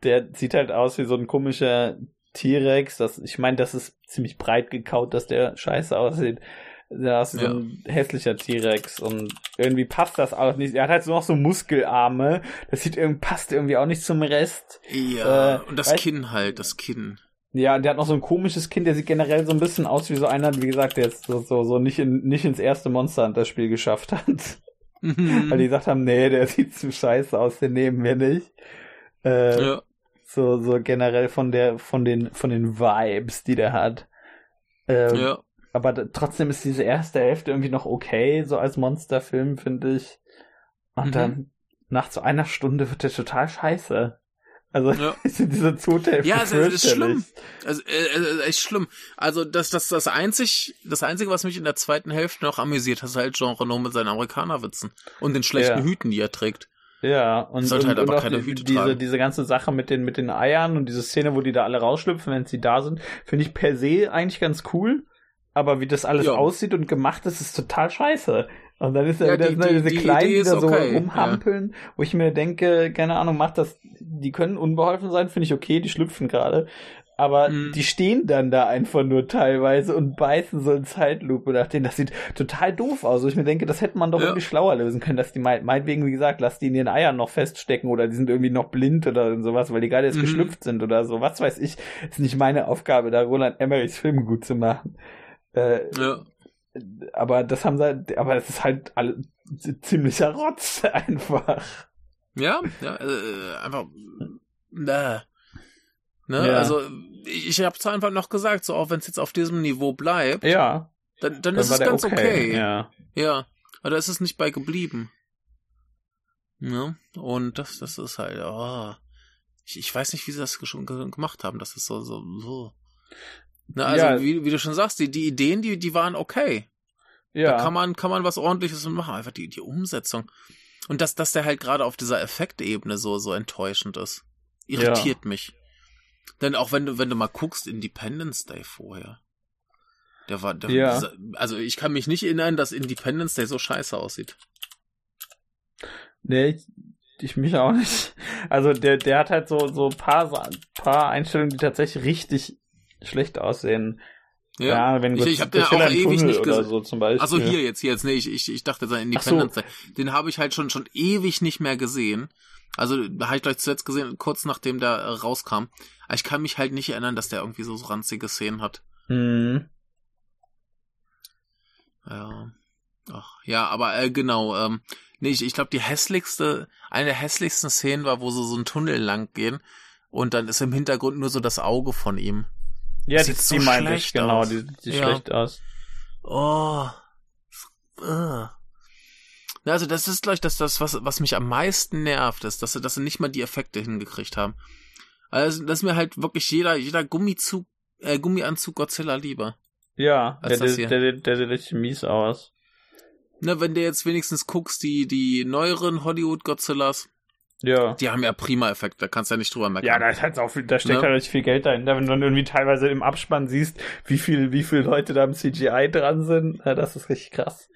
Der sieht halt aus wie so ein komischer T-Rex. Das, ich meine, das ist ziemlich breit gekaut, dass der scheiße aussieht. Da ist ja. so ein hässlicher T-Rex und irgendwie passt das auch nicht. Er hat halt so noch so Muskelarme. Das sieht irgendwie, passt irgendwie auch nicht zum Rest. Ja, äh, und das Kinn halt, das Kinn. Ja, der hat noch so ein komisches Kind, der sieht generell so ein bisschen aus wie so einer, wie gesagt, der jetzt so, so, so nicht, in, nicht ins erste Monster Hunter Spiel geschafft hat. Mhm. Weil die gesagt haben, nee, der sieht zu scheiße aus, den nehmen wir nicht. Äh, ja. So, so generell von der, von den, von den Vibes, die der hat. Ähm, ja. Aber trotzdem ist diese erste Hälfte irgendwie noch okay, so als Monsterfilm, finde ich. Und mhm. dann nach so einer Stunde wird der total scheiße. Also ja. diese zweite Ja, es ist schlimm. Also, äh, äh, echt schlimm. Also das, das, das einzig, das einzige, was mich in der zweiten Hälfte noch amüsiert, ist halt Jean Renault mit seinen Amerikanerwitzen und den schlechten ja. Hüten, die er trägt. Ja, und, Sollte halt und, aber keine Hüte diese, diese ganze Sache mit den, mit den Eiern und diese Szene, wo die da alle rausschlüpfen, wenn sie da sind, finde ich per se eigentlich ganz cool. Aber wie das alles ja. aussieht und gemacht ist, ist total scheiße. Und dann ist ja, wieder die, diese die, Kleinen, die, die da so okay. rumhampeln, ja. wo ich mir denke, keine Ahnung, macht das, die können unbeholfen sein, finde ich okay, die schlüpfen gerade. Aber mhm. die stehen dann da einfach nur teilweise und beißen so in Zeitlupe nach denen. Das sieht total doof aus. ich mir denke, das hätte man doch ja. irgendwie schlauer lösen können, dass die meinetwegen, wie gesagt, lass die in ihren Eiern noch feststecken oder die sind irgendwie noch blind oder sowas, weil die gerade jetzt mhm. geschlüpft sind oder so. Was weiß ich. Ist nicht meine Aufgabe, da Roland Emmerichs Film gut zu machen. Äh, ja aber das haben sie, aber es ist halt alle, ziemlicher Rotz einfach. Ja, ja, äh, einfach, äh, ne, ja. also ich, habe zwar einfach noch gesagt, so auch wenn es jetzt auf diesem Niveau bleibt, ja, dann, dann, dann ist es ganz okay. okay. Ja. ja, aber da ist es nicht bei geblieben. Ja, und das, das ist halt, oh, ich, ich weiß nicht, wie sie das schon gemacht haben, das ist so, so, so. Na, also ja. wie, wie du schon sagst, die, die Ideen, die, die waren okay. Ja. Da kann man, kann man was ordentliches machen. Einfach die, die Umsetzung. Und dass, dass der halt gerade auf dieser Effektebene so, so enttäuschend ist. Irritiert ja. mich. Denn auch wenn du, wenn du mal guckst, Independence Day vorher. Der war, der, ja. also ich kann mich nicht erinnern, dass Independence Day so scheiße aussieht. Nee, ich, ich mich auch nicht. Also der, der hat halt so, so paar, paar Einstellungen, die tatsächlich richtig schlecht aussehen. Ja, ja wenn ich, ich habe den auch ewig nicht gesehen. So. Also hier jetzt, hier jetzt, nee, ich, ich, ich dachte, sein Independence so. Den habe ich halt schon schon ewig nicht mehr gesehen. Also habe ich gleich zuletzt gesehen, kurz nachdem der äh, rauskam. Aber ich kann mich halt nicht erinnern, dass der irgendwie so, so ranzige Szenen hat. Mhm. Ja. Ach, ja, aber äh, genau, ähm, nee, ich, ich glaube, die hässlichste, eine der hässlichsten Szenen war, wo sie so einen Tunnel lang gehen und dann ist im Hintergrund nur so das Auge von ihm. Ja, das die, so die meinte ich, genau, die sieht ja. schlecht aus. Oh. Uh. Also das ist gleich das, das was, was mich am meisten nervt, ist, dass sie, dass sie nicht mal die Effekte hingekriegt haben. Also, dass mir halt wirklich jeder, jeder Gummizug, äh, Gummianzug Godzilla lieber. Ja, der, der, der, der, sieht richtig mies aus. Na, wenn du jetzt wenigstens guckst, die, die neueren Hollywood Godzillas, ja. Die haben ja prima Effekte, da kannst du ja nicht drüber meckern. Ja, da ist halt auch viel, da steckt ja. halt richtig viel Geld dahinter, wenn du dann irgendwie teilweise im Abspann siehst, wie viel, wie viele Leute da im CGI dran sind. Ja, das ist richtig krass.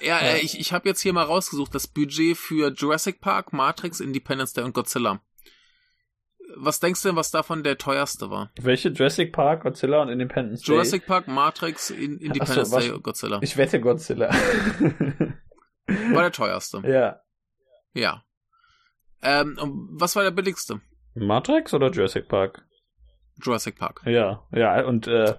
Ja, ja. Äh, ich, ich habe jetzt hier mal rausgesucht, das Budget für Jurassic Park, Matrix, Independence Day und Godzilla. Was denkst du denn, was davon der teuerste war? Welche? Jurassic Park, Godzilla und Independence Day? Jurassic Park, Matrix, in Independence so, Day und Godzilla. Ich wette Godzilla. war der teuerste. Ja. Ja. Ähm, was war der billigste? Matrix oder Jurassic Park? Jurassic Park. Ja, ja, und, äh,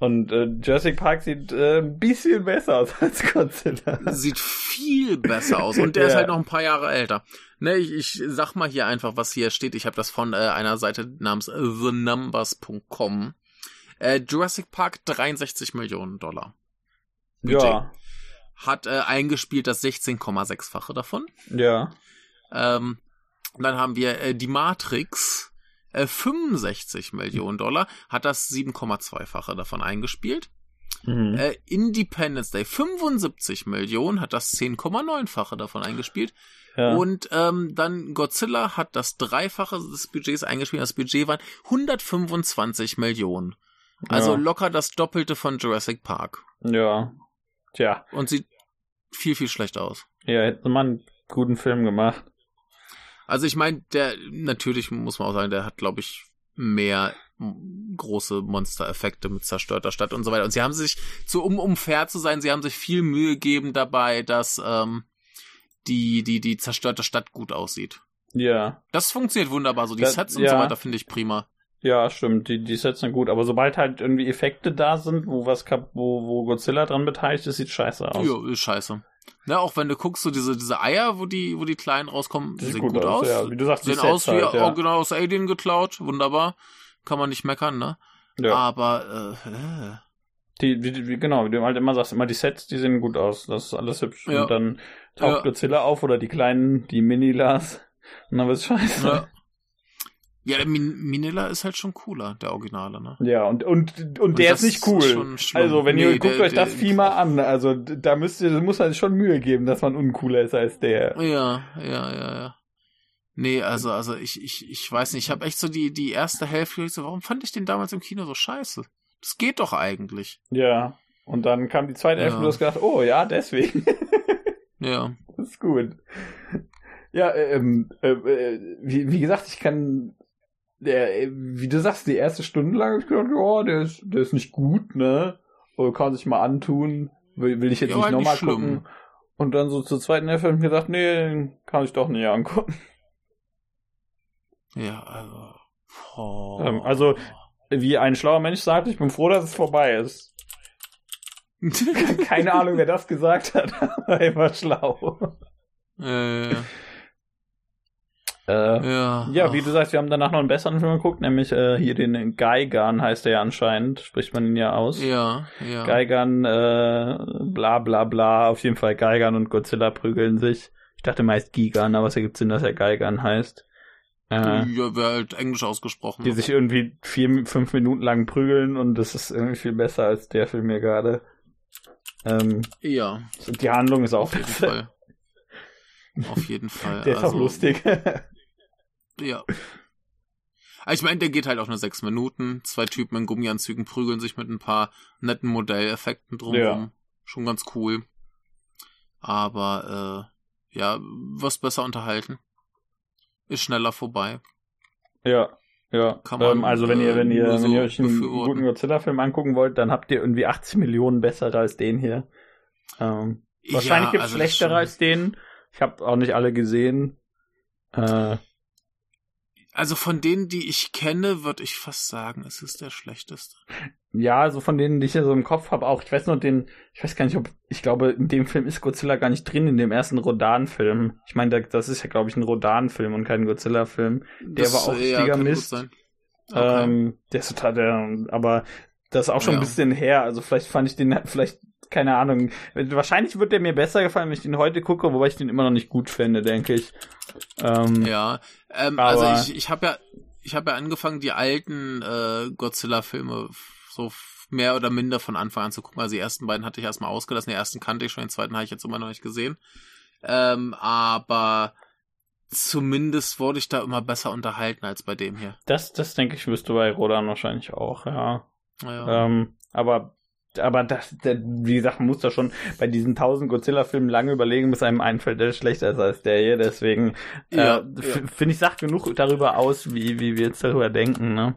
und äh, Jurassic Park sieht äh, ein bisschen besser aus als Godzilla. Sieht viel besser aus und der ja. ist halt noch ein paar Jahre älter. Ne, ich, ich sag mal hier einfach, was hier steht. Ich habe das von äh, einer Seite namens thenumbers.com. Äh, Jurassic Park 63 Millionen Dollar. Budget. Ja. Hat äh, eingespielt das 16,6-fache davon. Ja. Ähm, und dann haben wir äh, die Matrix, äh, 65 Millionen Dollar, hat das 7,2-fache davon eingespielt. Mhm. Äh, Independence Day 75 Millionen, hat das 10,9-fache davon eingespielt. Ja. Und ähm, dann Godzilla hat das Dreifache des Budgets eingespielt. Das Budget waren 125 Millionen. Also ja. locker das Doppelte von Jurassic Park. Ja. Tja. Und sieht viel, viel schlecht aus. Ja, hätte man einen guten Film gemacht. Also ich meine, der, natürlich muss man auch sagen, der hat, glaube ich, mehr große Monster-Effekte mit zerstörter Stadt und so weiter. Und sie haben sich, so, um, um fair zu sein, sie haben sich viel Mühe gegeben dabei, dass ähm, die, die, die zerstörte Stadt gut aussieht. Ja. Das funktioniert wunderbar. So die das, Sets und ja. so weiter finde ich prima. Ja, stimmt, die, die Sets sind gut, aber sobald halt irgendwie Effekte da sind, wo was wo, wo Godzilla dran beteiligt ist, sieht scheiße aus. Ja, ist scheiße. Ja, auch wenn du guckst, so diese, diese Eier, wo die, wo die Kleinen rauskommen, die sehen gut, gut aus. Ja. Wie du sagst, sehen aus wie halt, ja. genau aus Alien geklaut. Wunderbar. Kann man nicht meckern, ne? Ja. Aber, äh, äh. Die, die, die, genau, wie du halt immer sagst, immer die Sets, die sehen gut aus. Das ist alles hübsch. Ja. Und dann taucht ja. Godzilla auf oder die kleinen, die Mini-Las. Und dann wird's scheiße. Ja. Ja, der Min Minilla ist halt schon cooler, der Originale, ne? Ja, und, und, und, und der ist nicht cool. Ist also, wenn nee, ihr guckt der, euch das Vieh mal an, also da müsst ihr, muss halt schon Mühe geben, dass man uncooler ist als der. Ja, ja, ja, ja. Nee, also, also ich, ich, ich weiß nicht, ich habe echt so die, die erste Hälfte, so, warum fand ich den damals im Kino so scheiße? Das geht doch eigentlich. Ja. Und dann kam die zweite Hälfte ja. und du hast gedacht, oh ja, deswegen. ja. Das ist gut. Ja, ähm, äh, äh, wie, wie gesagt, ich kann der, wie du sagst, die erste Stunde lang habe ich gedacht, ja, der ist, der ist nicht gut, ne? Oder kann sich mal antun. Will, will ich jetzt ja, nicht nochmal gucken. Und dann so zur zweiten Hälfte habe ich mir gedacht, nee, den kann ich doch nicht angucken. Ja, also. Oh. Also, wie ein schlauer Mensch sagt, ich bin froh, dass es vorbei ist. Keine Ahnung, wer das gesagt hat, aber er war schlau. Äh, äh, ja, ja, wie du sagst, wir haben danach noch einen besseren Film geguckt, nämlich äh, hier den Geigan heißt der ja anscheinend, spricht man ihn ja aus. Ja, ja. Geigan, äh, bla bla bla, auf jeden Fall Geigan und Godzilla prügeln sich. Ich dachte meist Gigan, aber es ergibt Sinn, dass er Geigan heißt. Äh, ja, wäre halt Englisch ausgesprochen. Die sich irgendwie vier, fünf Minuten lang prügeln und das ist irgendwie viel besser als der Film hier gerade. Ähm, ja. Die Handlung ist auch auf jeden Fall. Auf jeden Fall. Der ist also, auch lustig. Ja. Ich meine, der geht halt auch nur sechs Minuten. Zwei Typen in Gummianzügen prügeln sich mit ein paar netten Modelleffekten drumherum. Ja. Schon ganz cool. Aber, äh, ja, wirst besser unterhalten. Ist schneller vorbei. Ja, ja. Man, ähm, also wenn ihr, wenn ihr, wenn ihr euch einen guten Godzilla-Film angucken wollt, dann habt ihr irgendwie 80 Millionen bessere als den hier. Ähm, wahrscheinlich ja, gibt es also schlechtere als den. Ich habe auch nicht alle gesehen. Äh, also von denen, die ich kenne, würde ich fast sagen, es ist der schlechteste. Ja, also von denen, die ich hier so im Kopf habe, auch. Ich weiß nur den, ich weiß gar nicht, ob, ich glaube, in dem Film ist Godzilla gar nicht drin, in dem ersten Rodan-Film. Ich meine, das ist ja, glaube ich, ein Rodan-Film und kein Godzilla-Film. Der das, war auch richtiger ja, Mist. Okay. Ähm, der ist total, der, aber das ist auch schon ja. ein bisschen her. Also vielleicht fand ich den, vielleicht keine Ahnung. Wahrscheinlich wird der mir besser gefallen, wenn ich den heute gucke, wobei ich den immer noch nicht gut fände, denke ich. Ähm, ja, ähm, also ich, ich habe ja, ich habe ja angefangen, die alten äh, Godzilla-Filme so mehr oder minder von Anfang an zu gucken. Also die ersten beiden hatte ich erstmal ausgelassen, den ersten kannte ich schon, den zweiten habe ich jetzt immer noch nicht gesehen. Ähm, aber zumindest wurde ich da immer besser unterhalten als bei dem hier. Das, das denke ich, wirst du bei Rodan wahrscheinlich auch, ja. ja. Ähm, aber aber das, der, wie gesagt, man muss da schon bei diesen tausend Godzilla-Filmen lange überlegen, bis einem einfällt, der schlechter ist als der hier. Deswegen ja, äh, ja. finde ich, sagt genug darüber aus, wie, wie wir jetzt darüber denken. Ne?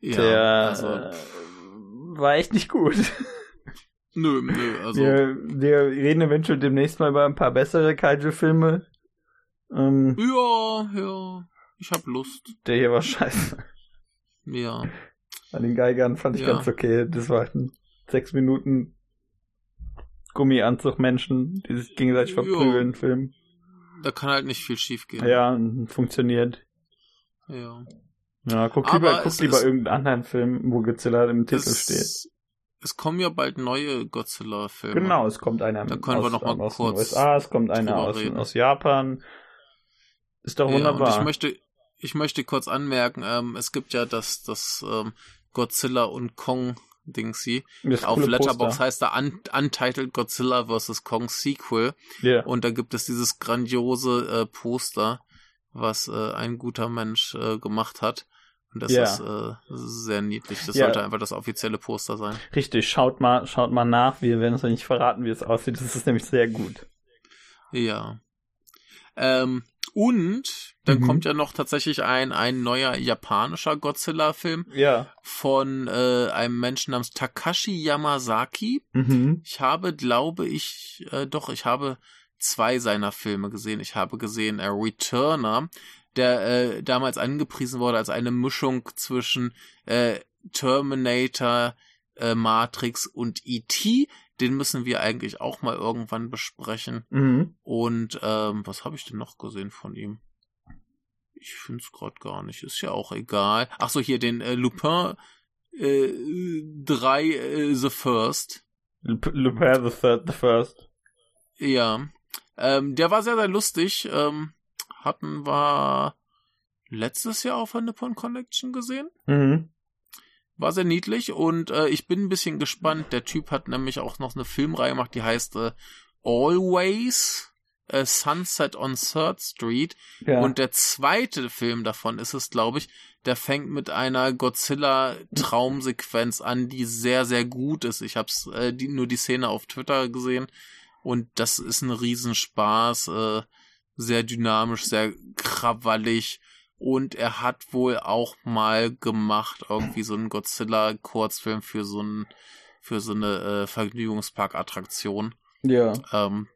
Ja, der also, äh, war echt nicht gut. Nö, nö, also. Wir, wir reden eventuell demnächst mal über ein paar bessere Kaiju-Filme. Ähm, ja, ja. Ich hab Lust. Der hier war scheiße. Ja. An den Geigern fand ich ja. ganz okay. Das war ein sechs Minuten Gummianzug Menschen, die sich gegenseitig verprügeln, Film. Da kann halt nicht viel schief gehen. Ja, funktioniert. Ja. Ja, guck Aber lieber, guck lieber irgendeinen anderen Film, wo Godzilla im Titel es, steht. Es kommen ja bald neue Godzilla-Filme. Genau, es kommt einer da können aus, wir noch mal aus kurz den USA, es kommt einer aus, aus Japan. Ist doch wunderbar. Ja, und ich möchte, ich möchte kurz anmerken, ähm, es gibt ja das, das ähm, Godzilla und Kong Dingsy. Auf Letterbox heißt er Un Untitled Godzilla vs. Kong Sequel. Yeah. Und da gibt es dieses grandiose äh, Poster, was äh, ein guter Mensch äh, gemacht hat. Und das yeah. ist äh, sehr niedlich. Das yeah. sollte einfach das offizielle Poster sein. Richtig, schaut mal, schaut mal nach. Wir werden es nicht verraten, wie es aussieht. Das ist nämlich sehr gut. Ja. Ähm, und dann mhm. kommt ja noch tatsächlich ein, ein neuer japanischer Godzilla-Film ja. von äh, einem Menschen namens Takashi Yamazaki. Mhm. Ich habe, glaube ich, äh, doch, ich habe zwei seiner Filme gesehen. Ich habe gesehen äh, Returner, der äh, damals angepriesen wurde als eine Mischung zwischen äh, Terminator, äh, Matrix und E.T. Den müssen wir eigentlich auch mal irgendwann besprechen. Mhm. Und ähm, was habe ich denn noch gesehen von ihm? Ich finde es gerade gar nicht. Ist ja auch egal. Ach so, hier den äh, Lupin äh, 3 äh, The First. Lupin the, third, the First. Ja. Ähm, der war sehr, sehr lustig. Ähm, hatten wir letztes Jahr auf der Nippon Connection gesehen. Mhm. War sehr niedlich und äh, ich bin ein bisschen gespannt. Der Typ hat nämlich auch noch eine Filmreihe gemacht, die heißt äh, Always äh, Sunset on Third Street. Ja. Und der zweite Film davon ist es, glaube ich, der fängt mit einer Godzilla-Traumsequenz an, die sehr, sehr gut ist. Ich habe äh, die, nur die Szene auf Twitter gesehen und das ist ein Riesenspaß. Äh, sehr dynamisch, sehr krawallig und er hat wohl auch mal gemacht, irgendwie so einen Godzilla-Kurzfilm für so ein, für so eine äh, Vergnügungspark-Attraktion. Ja. Ähm,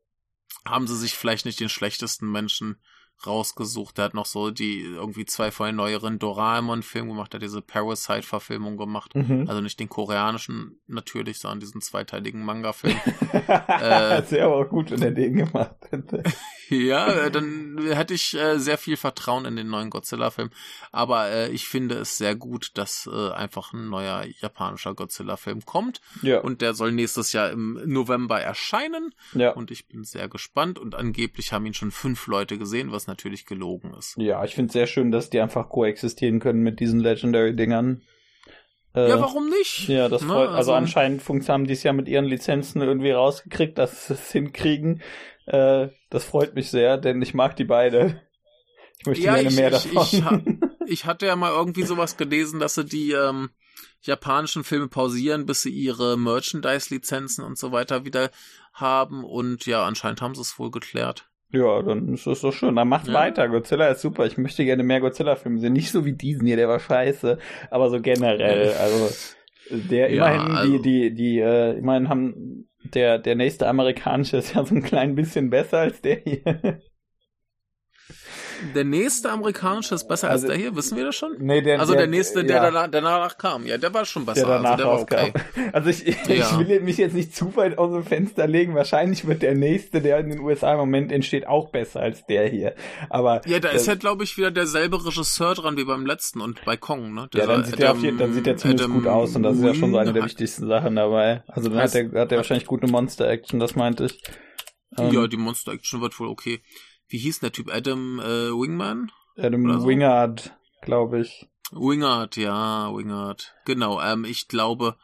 haben sie sich vielleicht nicht den schlechtesten Menschen rausgesucht. Der hat noch so die irgendwie zwei von den neueren Doraemon-Filmen gemacht, der hat diese Parasite-Verfilmung gemacht. Mhm. Also nicht den koreanischen natürlich, sondern diesen zweiteiligen Manga-Film. äh, wäre aber gut, wenn er den gemacht hätte. ja, äh, dann hätte ich äh, sehr viel Vertrauen in den neuen Godzilla-Film. Aber äh, ich finde es sehr gut, dass äh, einfach ein neuer japanischer Godzilla-Film kommt. Ja. Und der soll nächstes Jahr im November erscheinen. Ja. Und ich bin sehr gespannt. Und angeblich haben ihn schon fünf Leute gesehen, was natürlich gelogen ist. Ja, ich finde es sehr schön, dass die einfach koexistieren können mit diesen Legendary-Dingern. Äh, ja, warum nicht? Ja, das ne, freut, also, also anscheinend haben die es ja mit ihren Lizenzen irgendwie rausgekriegt, dass sie es hinkriegen. Äh, das freut mich sehr, denn ich mag die beide. Ich möchte ja, gerne ich, mehr ich, davon. Ich, ich, hatte ja mal irgendwie sowas gelesen, dass sie die ähm, japanischen Filme pausieren, bis sie ihre Merchandise-Lizenzen und so weiter wieder haben. Und ja, anscheinend haben sie es wohl geklärt. Ja, dann ist das doch schön. Dann macht ja. weiter. Godzilla ist super. Ich möchte gerne mehr Godzilla-Filme sehen. Nicht so wie diesen hier, der war scheiße, aber so generell. Also der ja, immerhin also, die die die äh, immerhin haben der, der nächste amerikanische ist ja so ein klein bisschen besser als der hier. Der nächste amerikanische ist besser also, als der hier, wissen wir das schon? Nee, der, also der, der nächste, der, ja. danach, der danach kam, ja, der war schon besser. Der danach also der war okay. Also ich, ich, ja. will mich jetzt nicht zu weit aus dem Fenster legen. Wahrscheinlich wird der nächste, der in den USA im Moment entsteht, auch besser als der hier. Aber ja, da ist ja, glaube ich, wieder derselbe Regisseur dran wie beim letzten und bei Kong, ne? Der ja, dann sieht, Adam, der dann sieht der ziemlich Adam gut aus und das ist ja schon so eine der wichtigsten Sachen dabei. Also dann hat er hat er wahrscheinlich gute Monster-Action, das meinte ich. Ja, ähm, die Monster-Action wird wohl okay. Wie hieß der Typ? Adam äh, Wingman? Adam so? Wingard, glaube ich. Wingard, ja, Wingard. Genau, ähm, ich glaube,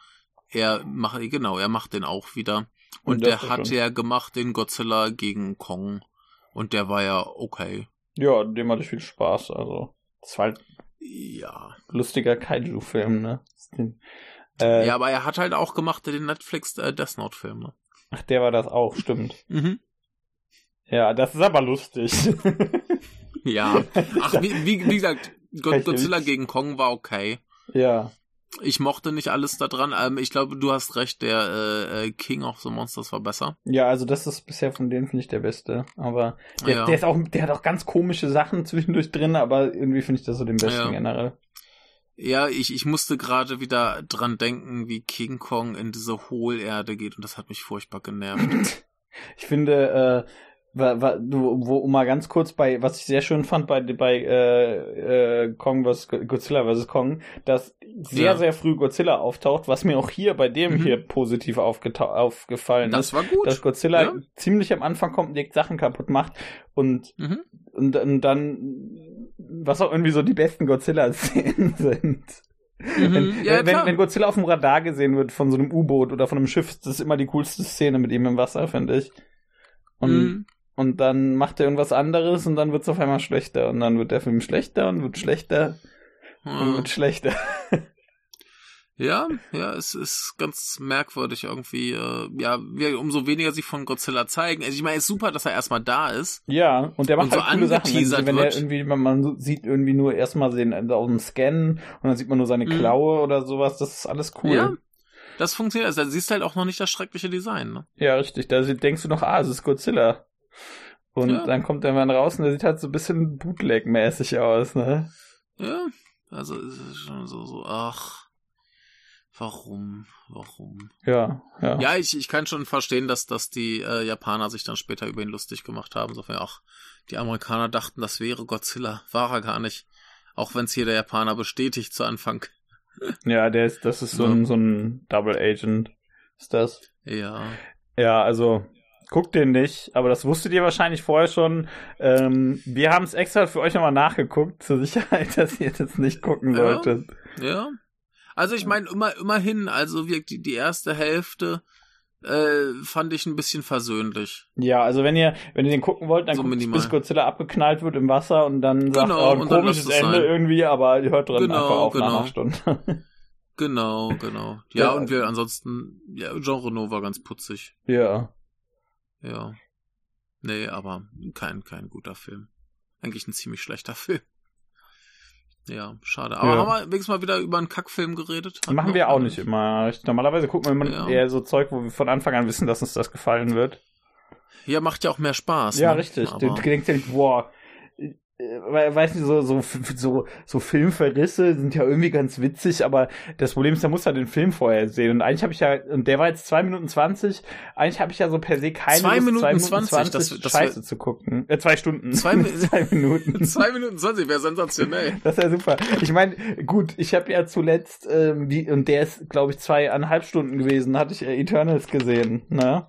er macht, genau, er macht den auch wieder. Und, Und der hat ja gemacht den Godzilla gegen Kong. Und der war ja okay. Ja, dem hatte ich viel Spaß, also. Das war halt ja. lustiger Kaiju-Film, ne? Äh, ja, aber er hat halt auch gemacht den Netflix äh, Death Note-Film, ne? Ach, der war das auch, stimmt. mhm. Ja, das ist aber lustig. ja. Ach, wie, wie, wie gesagt, Godzilla gegen Kong war okay. Ja. Ich mochte nicht alles daran. Ähm, ich glaube, du hast recht, der äh, äh, King of the Monsters war besser. Ja, also das ist bisher von denen finde ich der beste. Aber der, ja. der, ist auch, der hat auch ganz komische Sachen zwischendurch drin, aber irgendwie finde ich das so den besten ja. generell. Ja, ich, ich musste gerade wieder dran denken, wie King Kong in diese Hohlerde geht und das hat mich furchtbar genervt. ich finde, äh, wo, um mal ganz kurz bei, was ich sehr schön fand bei, bei äh, äh, Kong vs. Godzilla vs. Kong, dass sehr, ja. sehr früh Godzilla auftaucht, was mir auch hier bei dem mhm. hier positiv aufgefallen das ist. Das war gut. Dass Godzilla ja. ziemlich am Anfang kommt und die Sachen kaputt macht und, mhm. und, und dann, was auch irgendwie so die besten Godzilla-Szenen sind. Mhm. Wenn, ja, wenn, wenn, Godzilla auf dem Radar gesehen wird von so einem U-Boot oder von einem Schiff, das ist immer die coolste Szene mit ihm im Wasser, finde ich. Und mhm und dann macht er irgendwas anderes und dann wird es auf einmal schlechter und dann wird der Film schlechter und wird schlechter hm. und wird schlechter. Ja, ja, es ist ganz merkwürdig irgendwie. Äh, ja, umso weniger sie von Godzilla zeigen. Also ich meine, es ist super, dass er erstmal da ist. Ja, und der macht und halt so coole Sachen. Wenn, wenn er irgendwie, man sieht irgendwie nur erstmal den also aus dem Scan und dann sieht man nur seine mhm. Klaue mhm. oder sowas. Das ist alles cool. Ja, das funktioniert. Also, da siehst du halt auch noch nicht das schreckliche Design. Ne? Ja, richtig. Da denkst du noch, ah, es ist Godzilla. Und ja. dann kommt er mal raus und der sieht halt so ein bisschen Bootleg-mäßig aus, ne? Ja, also ist es schon so, so, ach, warum, warum? Ja, ja. Ja, ich, ich kann schon verstehen, dass, dass die äh, Japaner sich dann später über ihn lustig gemacht haben. Insofern auch die Amerikaner dachten, das wäre Godzilla. War er gar nicht. Auch wenn es hier der Japaner bestätigt zu Anfang. Ja, der ist, das ist so, ja. ein, so ein Double Agent. Ist das? Ja. Ja, also guckt den nicht, aber das wusstet ihr wahrscheinlich vorher schon. Ähm, wir haben es extra für euch nochmal nachgeguckt, zur Sicherheit, dass ihr das nicht gucken solltet. Ja. ja. Also ich meine, immer, immerhin, also wirklich die erste Hälfte äh, fand ich ein bisschen versöhnlich. Ja, also wenn ihr, wenn ihr den gucken wollt, dann so guckt, bis Godzilla abgeknallt wird im Wasser und dann sagt, genau, oh, ein komisches Ende sein. irgendwie, aber ihr hört drin genau, einfach auf genau. nach einer Stunde. genau, genau. Ja, ja, und wir ansonsten, ja, Jean Renault war ganz putzig. Ja. Ja. Nee, aber kein, kein guter Film. Eigentlich ein ziemlich schlechter Film. Ja, schade. Aber ja. haben wir wenigstens mal wieder über einen Kackfilm geredet? Hat Machen wir auch nicht immer. Normalerweise gucken wir immer ja. eher so Zeug, wo wir von Anfang an wissen, dass uns das gefallen wird. Ja, macht ja auch mehr Spaß. Ja, ne? richtig. Aber... Du denkst ja nicht, boah, weiß nicht, so, so, so, so Filmverrisse sind ja irgendwie ganz witzig, aber das Problem ist, da muss er den Film vorher sehen. Und eigentlich habe ich ja, und der war jetzt zwei Minuten zwanzig, eigentlich habe ich ja so per se keine zwei Lust, Minuten zwei Minuten zwanzig, das, das Scheiße wär... zu gucken. Äh, zwei Stunden. Zwei, zwei Minuten. zwei Minuten zwanzig wäre sensationell. Das wäre super. Ich meine, gut, ich habe ja zuletzt, ähm, die, und der ist, glaube ich, zweieinhalb Stunden gewesen, hatte ich äh, Eternals gesehen, ne?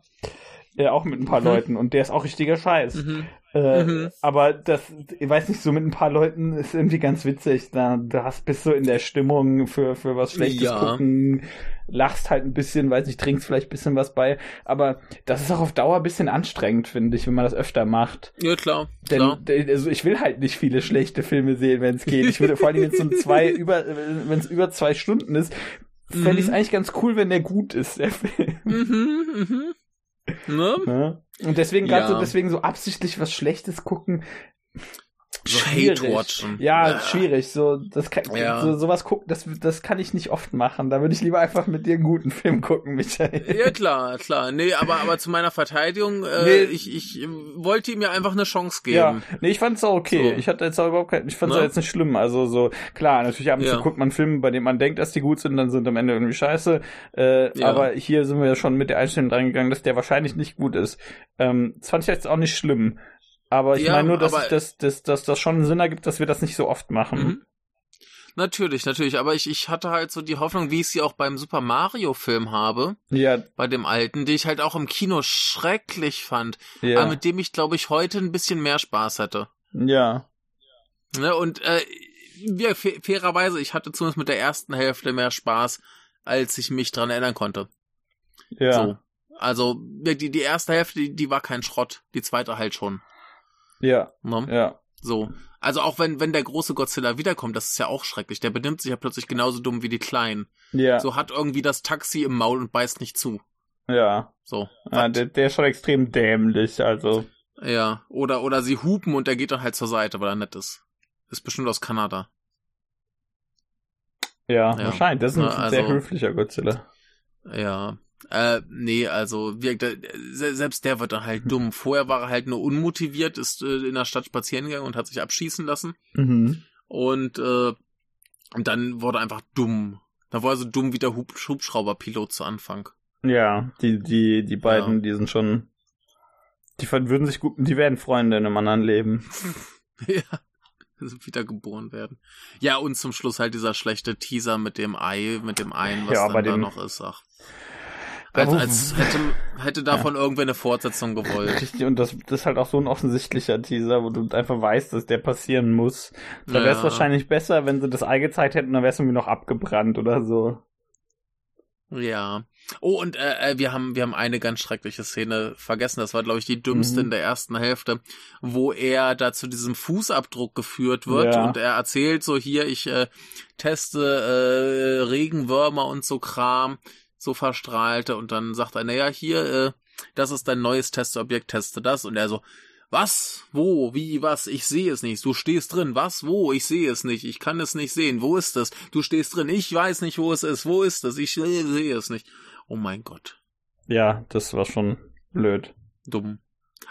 Ja, auch mit ein paar mhm. Leuten und der ist auch richtiger Scheiß. Mhm. Äh, mhm. Aber das, ich weiß nicht, so mit ein paar Leuten ist irgendwie ganz witzig. Da, da hast, bist du in der Stimmung für, für was Schlechtes ja. gucken, lachst halt ein bisschen, weiß nicht, trinkst vielleicht ein bisschen was bei. Aber das ist auch auf Dauer ein bisschen anstrengend, finde ich, wenn man das öfter macht. Ja, klar. Denn, klar. also ich will halt nicht viele schlechte Filme sehen, wenn es geht. Ich würde vor allem, wenn es so zwei über, wenn es über zwei Stunden ist, fände ich es mhm. eigentlich ganz cool, wenn der gut ist, der Film. Mhm, mhm. Ne? ne? Und deswegen ja. gerade so, deswegen so absichtlich was Schlechtes gucken. So Hate-Watchen. Ja, ja, schwierig. So, das kann, ja. so, sowas gucken, das, das kann ich nicht oft machen. Da würde ich lieber einfach mit dir einen guten Film gucken, Michael. Ja, klar, klar. Nee, aber, aber zu meiner Verteidigung, äh, nee. ich, ich wollte ihm ja einfach eine Chance geben. Ja, nee, ich fand es auch okay. So. Ich hatte jetzt auch überhaupt kein, ich fand es ne? jetzt nicht schlimm. Also so, klar, natürlich ab und zu guckt man Filme, bei denen man denkt, dass die gut sind, dann sind am Ende irgendwie scheiße. Äh. Aber hier sind wir ja schon mit der Einstellung reingegangen, dass der wahrscheinlich nicht gut ist. Ähm, das fand ich jetzt auch nicht schlimm. Aber ich ja, meine nur, dass, ich das, dass, dass das schon Sinn ergibt, dass wir das nicht so oft machen. Mhm. Natürlich, natürlich. Aber ich, ich hatte halt so die Hoffnung, wie ich sie auch beim Super Mario Film habe. Ja. Bei dem alten, die ich halt auch im Kino schrecklich fand. Ja. Aber mit dem ich, glaube ich, heute ein bisschen mehr Spaß hätte. Ja. Ne, und äh, ja, fairerweise, ich hatte zumindest mit der ersten Hälfte mehr Spaß, als ich mich dran erinnern konnte. Ja. So. Also, die, die erste Hälfte, die, die war kein Schrott. Die zweite halt schon. Ja. Ne? Ja. So. Also auch wenn, wenn der große Godzilla wiederkommt, das ist ja auch schrecklich. Der benimmt sich ja plötzlich genauso dumm wie die Kleinen. Ja. So hat irgendwie das Taxi im Maul und beißt nicht zu. Ja. So. Ja, der, der ist schon extrem dämlich, also. Ja. Oder, oder sie hupen und der geht dann halt zur Seite, weil er nett ist. Ist bestimmt aus Kanada. Ja, ja. wahrscheinlich. Das ist ein also, sehr höflicher Godzilla. Ja. Äh, nee, also wir, selbst der wird dann halt dumm. Vorher war er halt nur unmotiviert, ist äh, in der Stadt spazieren gegangen und hat sich abschießen lassen. Mhm. Und, äh, und dann wurde er einfach dumm. Dann war er so dumm wie der Hub Hubschrauberpilot zu Anfang. Ja, die, die, die beiden, ja. die sind schon. Die würden sich gut, die werden Freunde in einem anderen Leben. ja. Wiedergeboren werden. Ja, und zum Schluss halt dieser schlechte Teaser mit dem Ei, mit dem Ein, was ja, dann da noch ist. Ach. Als, als hätte, hätte davon ja. irgendwer eine Fortsetzung gewollt. Richtig, und das, das ist halt auch so ein offensichtlicher Teaser, wo du einfach weißt, dass der passieren muss. Da wäre es ja. wahrscheinlich besser, wenn sie das Ei gezeigt hätten, dann wäre es irgendwie noch abgebrannt oder so. Ja. Oh, und äh, äh, wir haben wir haben eine ganz schreckliche Szene vergessen. Das war, glaube ich, die dümmste mhm. in der ersten Hälfte, wo er da zu diesem Fußabdruck geführt wird ja. und er erzählt so hier, ich äh, teste äh, Regenwürmer und so Kram so verstrahlte und dann sagt er, naja, hier, äh, das ist dein neues Testobjekt, teste das. Und er so, was? Wo? Wie? Was? Ich sehe es nicht. Du stehst drin. Was? Wo? Ich sehe es nicht. Ich kann es nicht sehen. Wo ist es? Du stehst drin. Ich weiß nicht, wo es ist. Wo ist es? Ich sehe es nicht. Oh mein Gott. Ja, das war schon blöd. Dumm.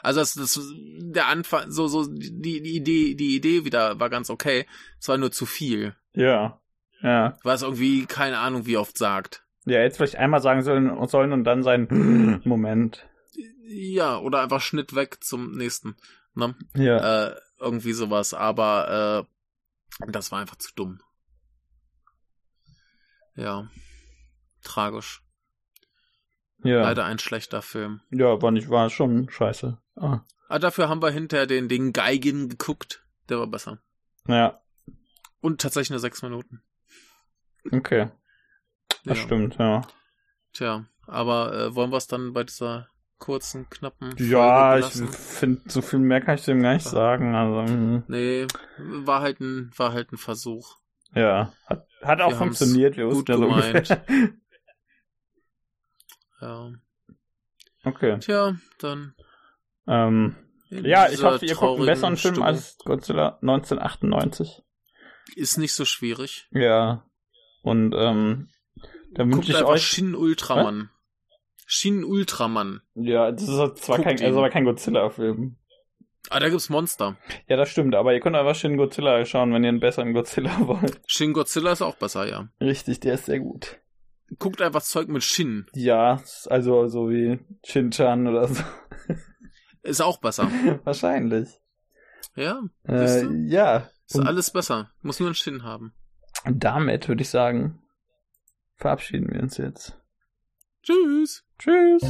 Also das, das der Anfang, so so die, die Idee, die Idee wieder war ganz okay. Es war nur zu viel. Ja. Ja. Was irgendwie keine Ahnung wie oft sagt. Ja, jetzt vielleicht einmal sagen sollen, sollen und dann sein Moment. Ja, oder einfach Schnitt weg zum nächsten. Ne? Ja. Äh, irgendwie sowas, aber äh, das war einfach zu dumm. Ja. Tragisch. Ja. Leider ein schlechter Film. Ja, war nicht, war schon scheiße. Ah. Aber dafür haben wir hinterher den, den Geigen geguckt. Der war besser. Ja. Und tatsächlich nur sechs Minuten. Okay. Das ja. stimmt, ja. Tja, aber äh, wollen wir es dann bei dieser kurzen, knappen Ja, ich finde, so viel mehr kann ich dem gar nicht sagen. Also, hm. nee, war halt ein, war halt ein Versuch. Ja, hat, hat auch funktioniert, wir wussten ja so ungefähr. ja. Okay. Tja, dann. Ähm, ja, ich hoffe, ihr guckt einen besseren Film Stimmung. als Godzilla 1998. Ist nicht so schwierig. Ja. Und ähm, da wünsche ich euch. Shin Ultraman. Shin Ultraman. Ja, das ist zwar kein, also kein Godzilla-Film. Ah, da gibt's Monster. Ja, das stimmt, aber ihr könnt einfach Shin Godzilla schauen, wenn ihr einen besseren Godzilla wollt. Shin Godzilla ist auch besser, ja. Richtig, der ist sehr gut. Guckt einfach Zeug mit Shin. Ja, also so wie Shin-Chan oder so. Ist auch besser. Wahrscheinlich. Ja. Äh, ja. Ist Und alles besser. Muss nur ein Shin haben. Damit würde ich sagen, verabschieden wir uns jetzt. Tschüss. Tschüss.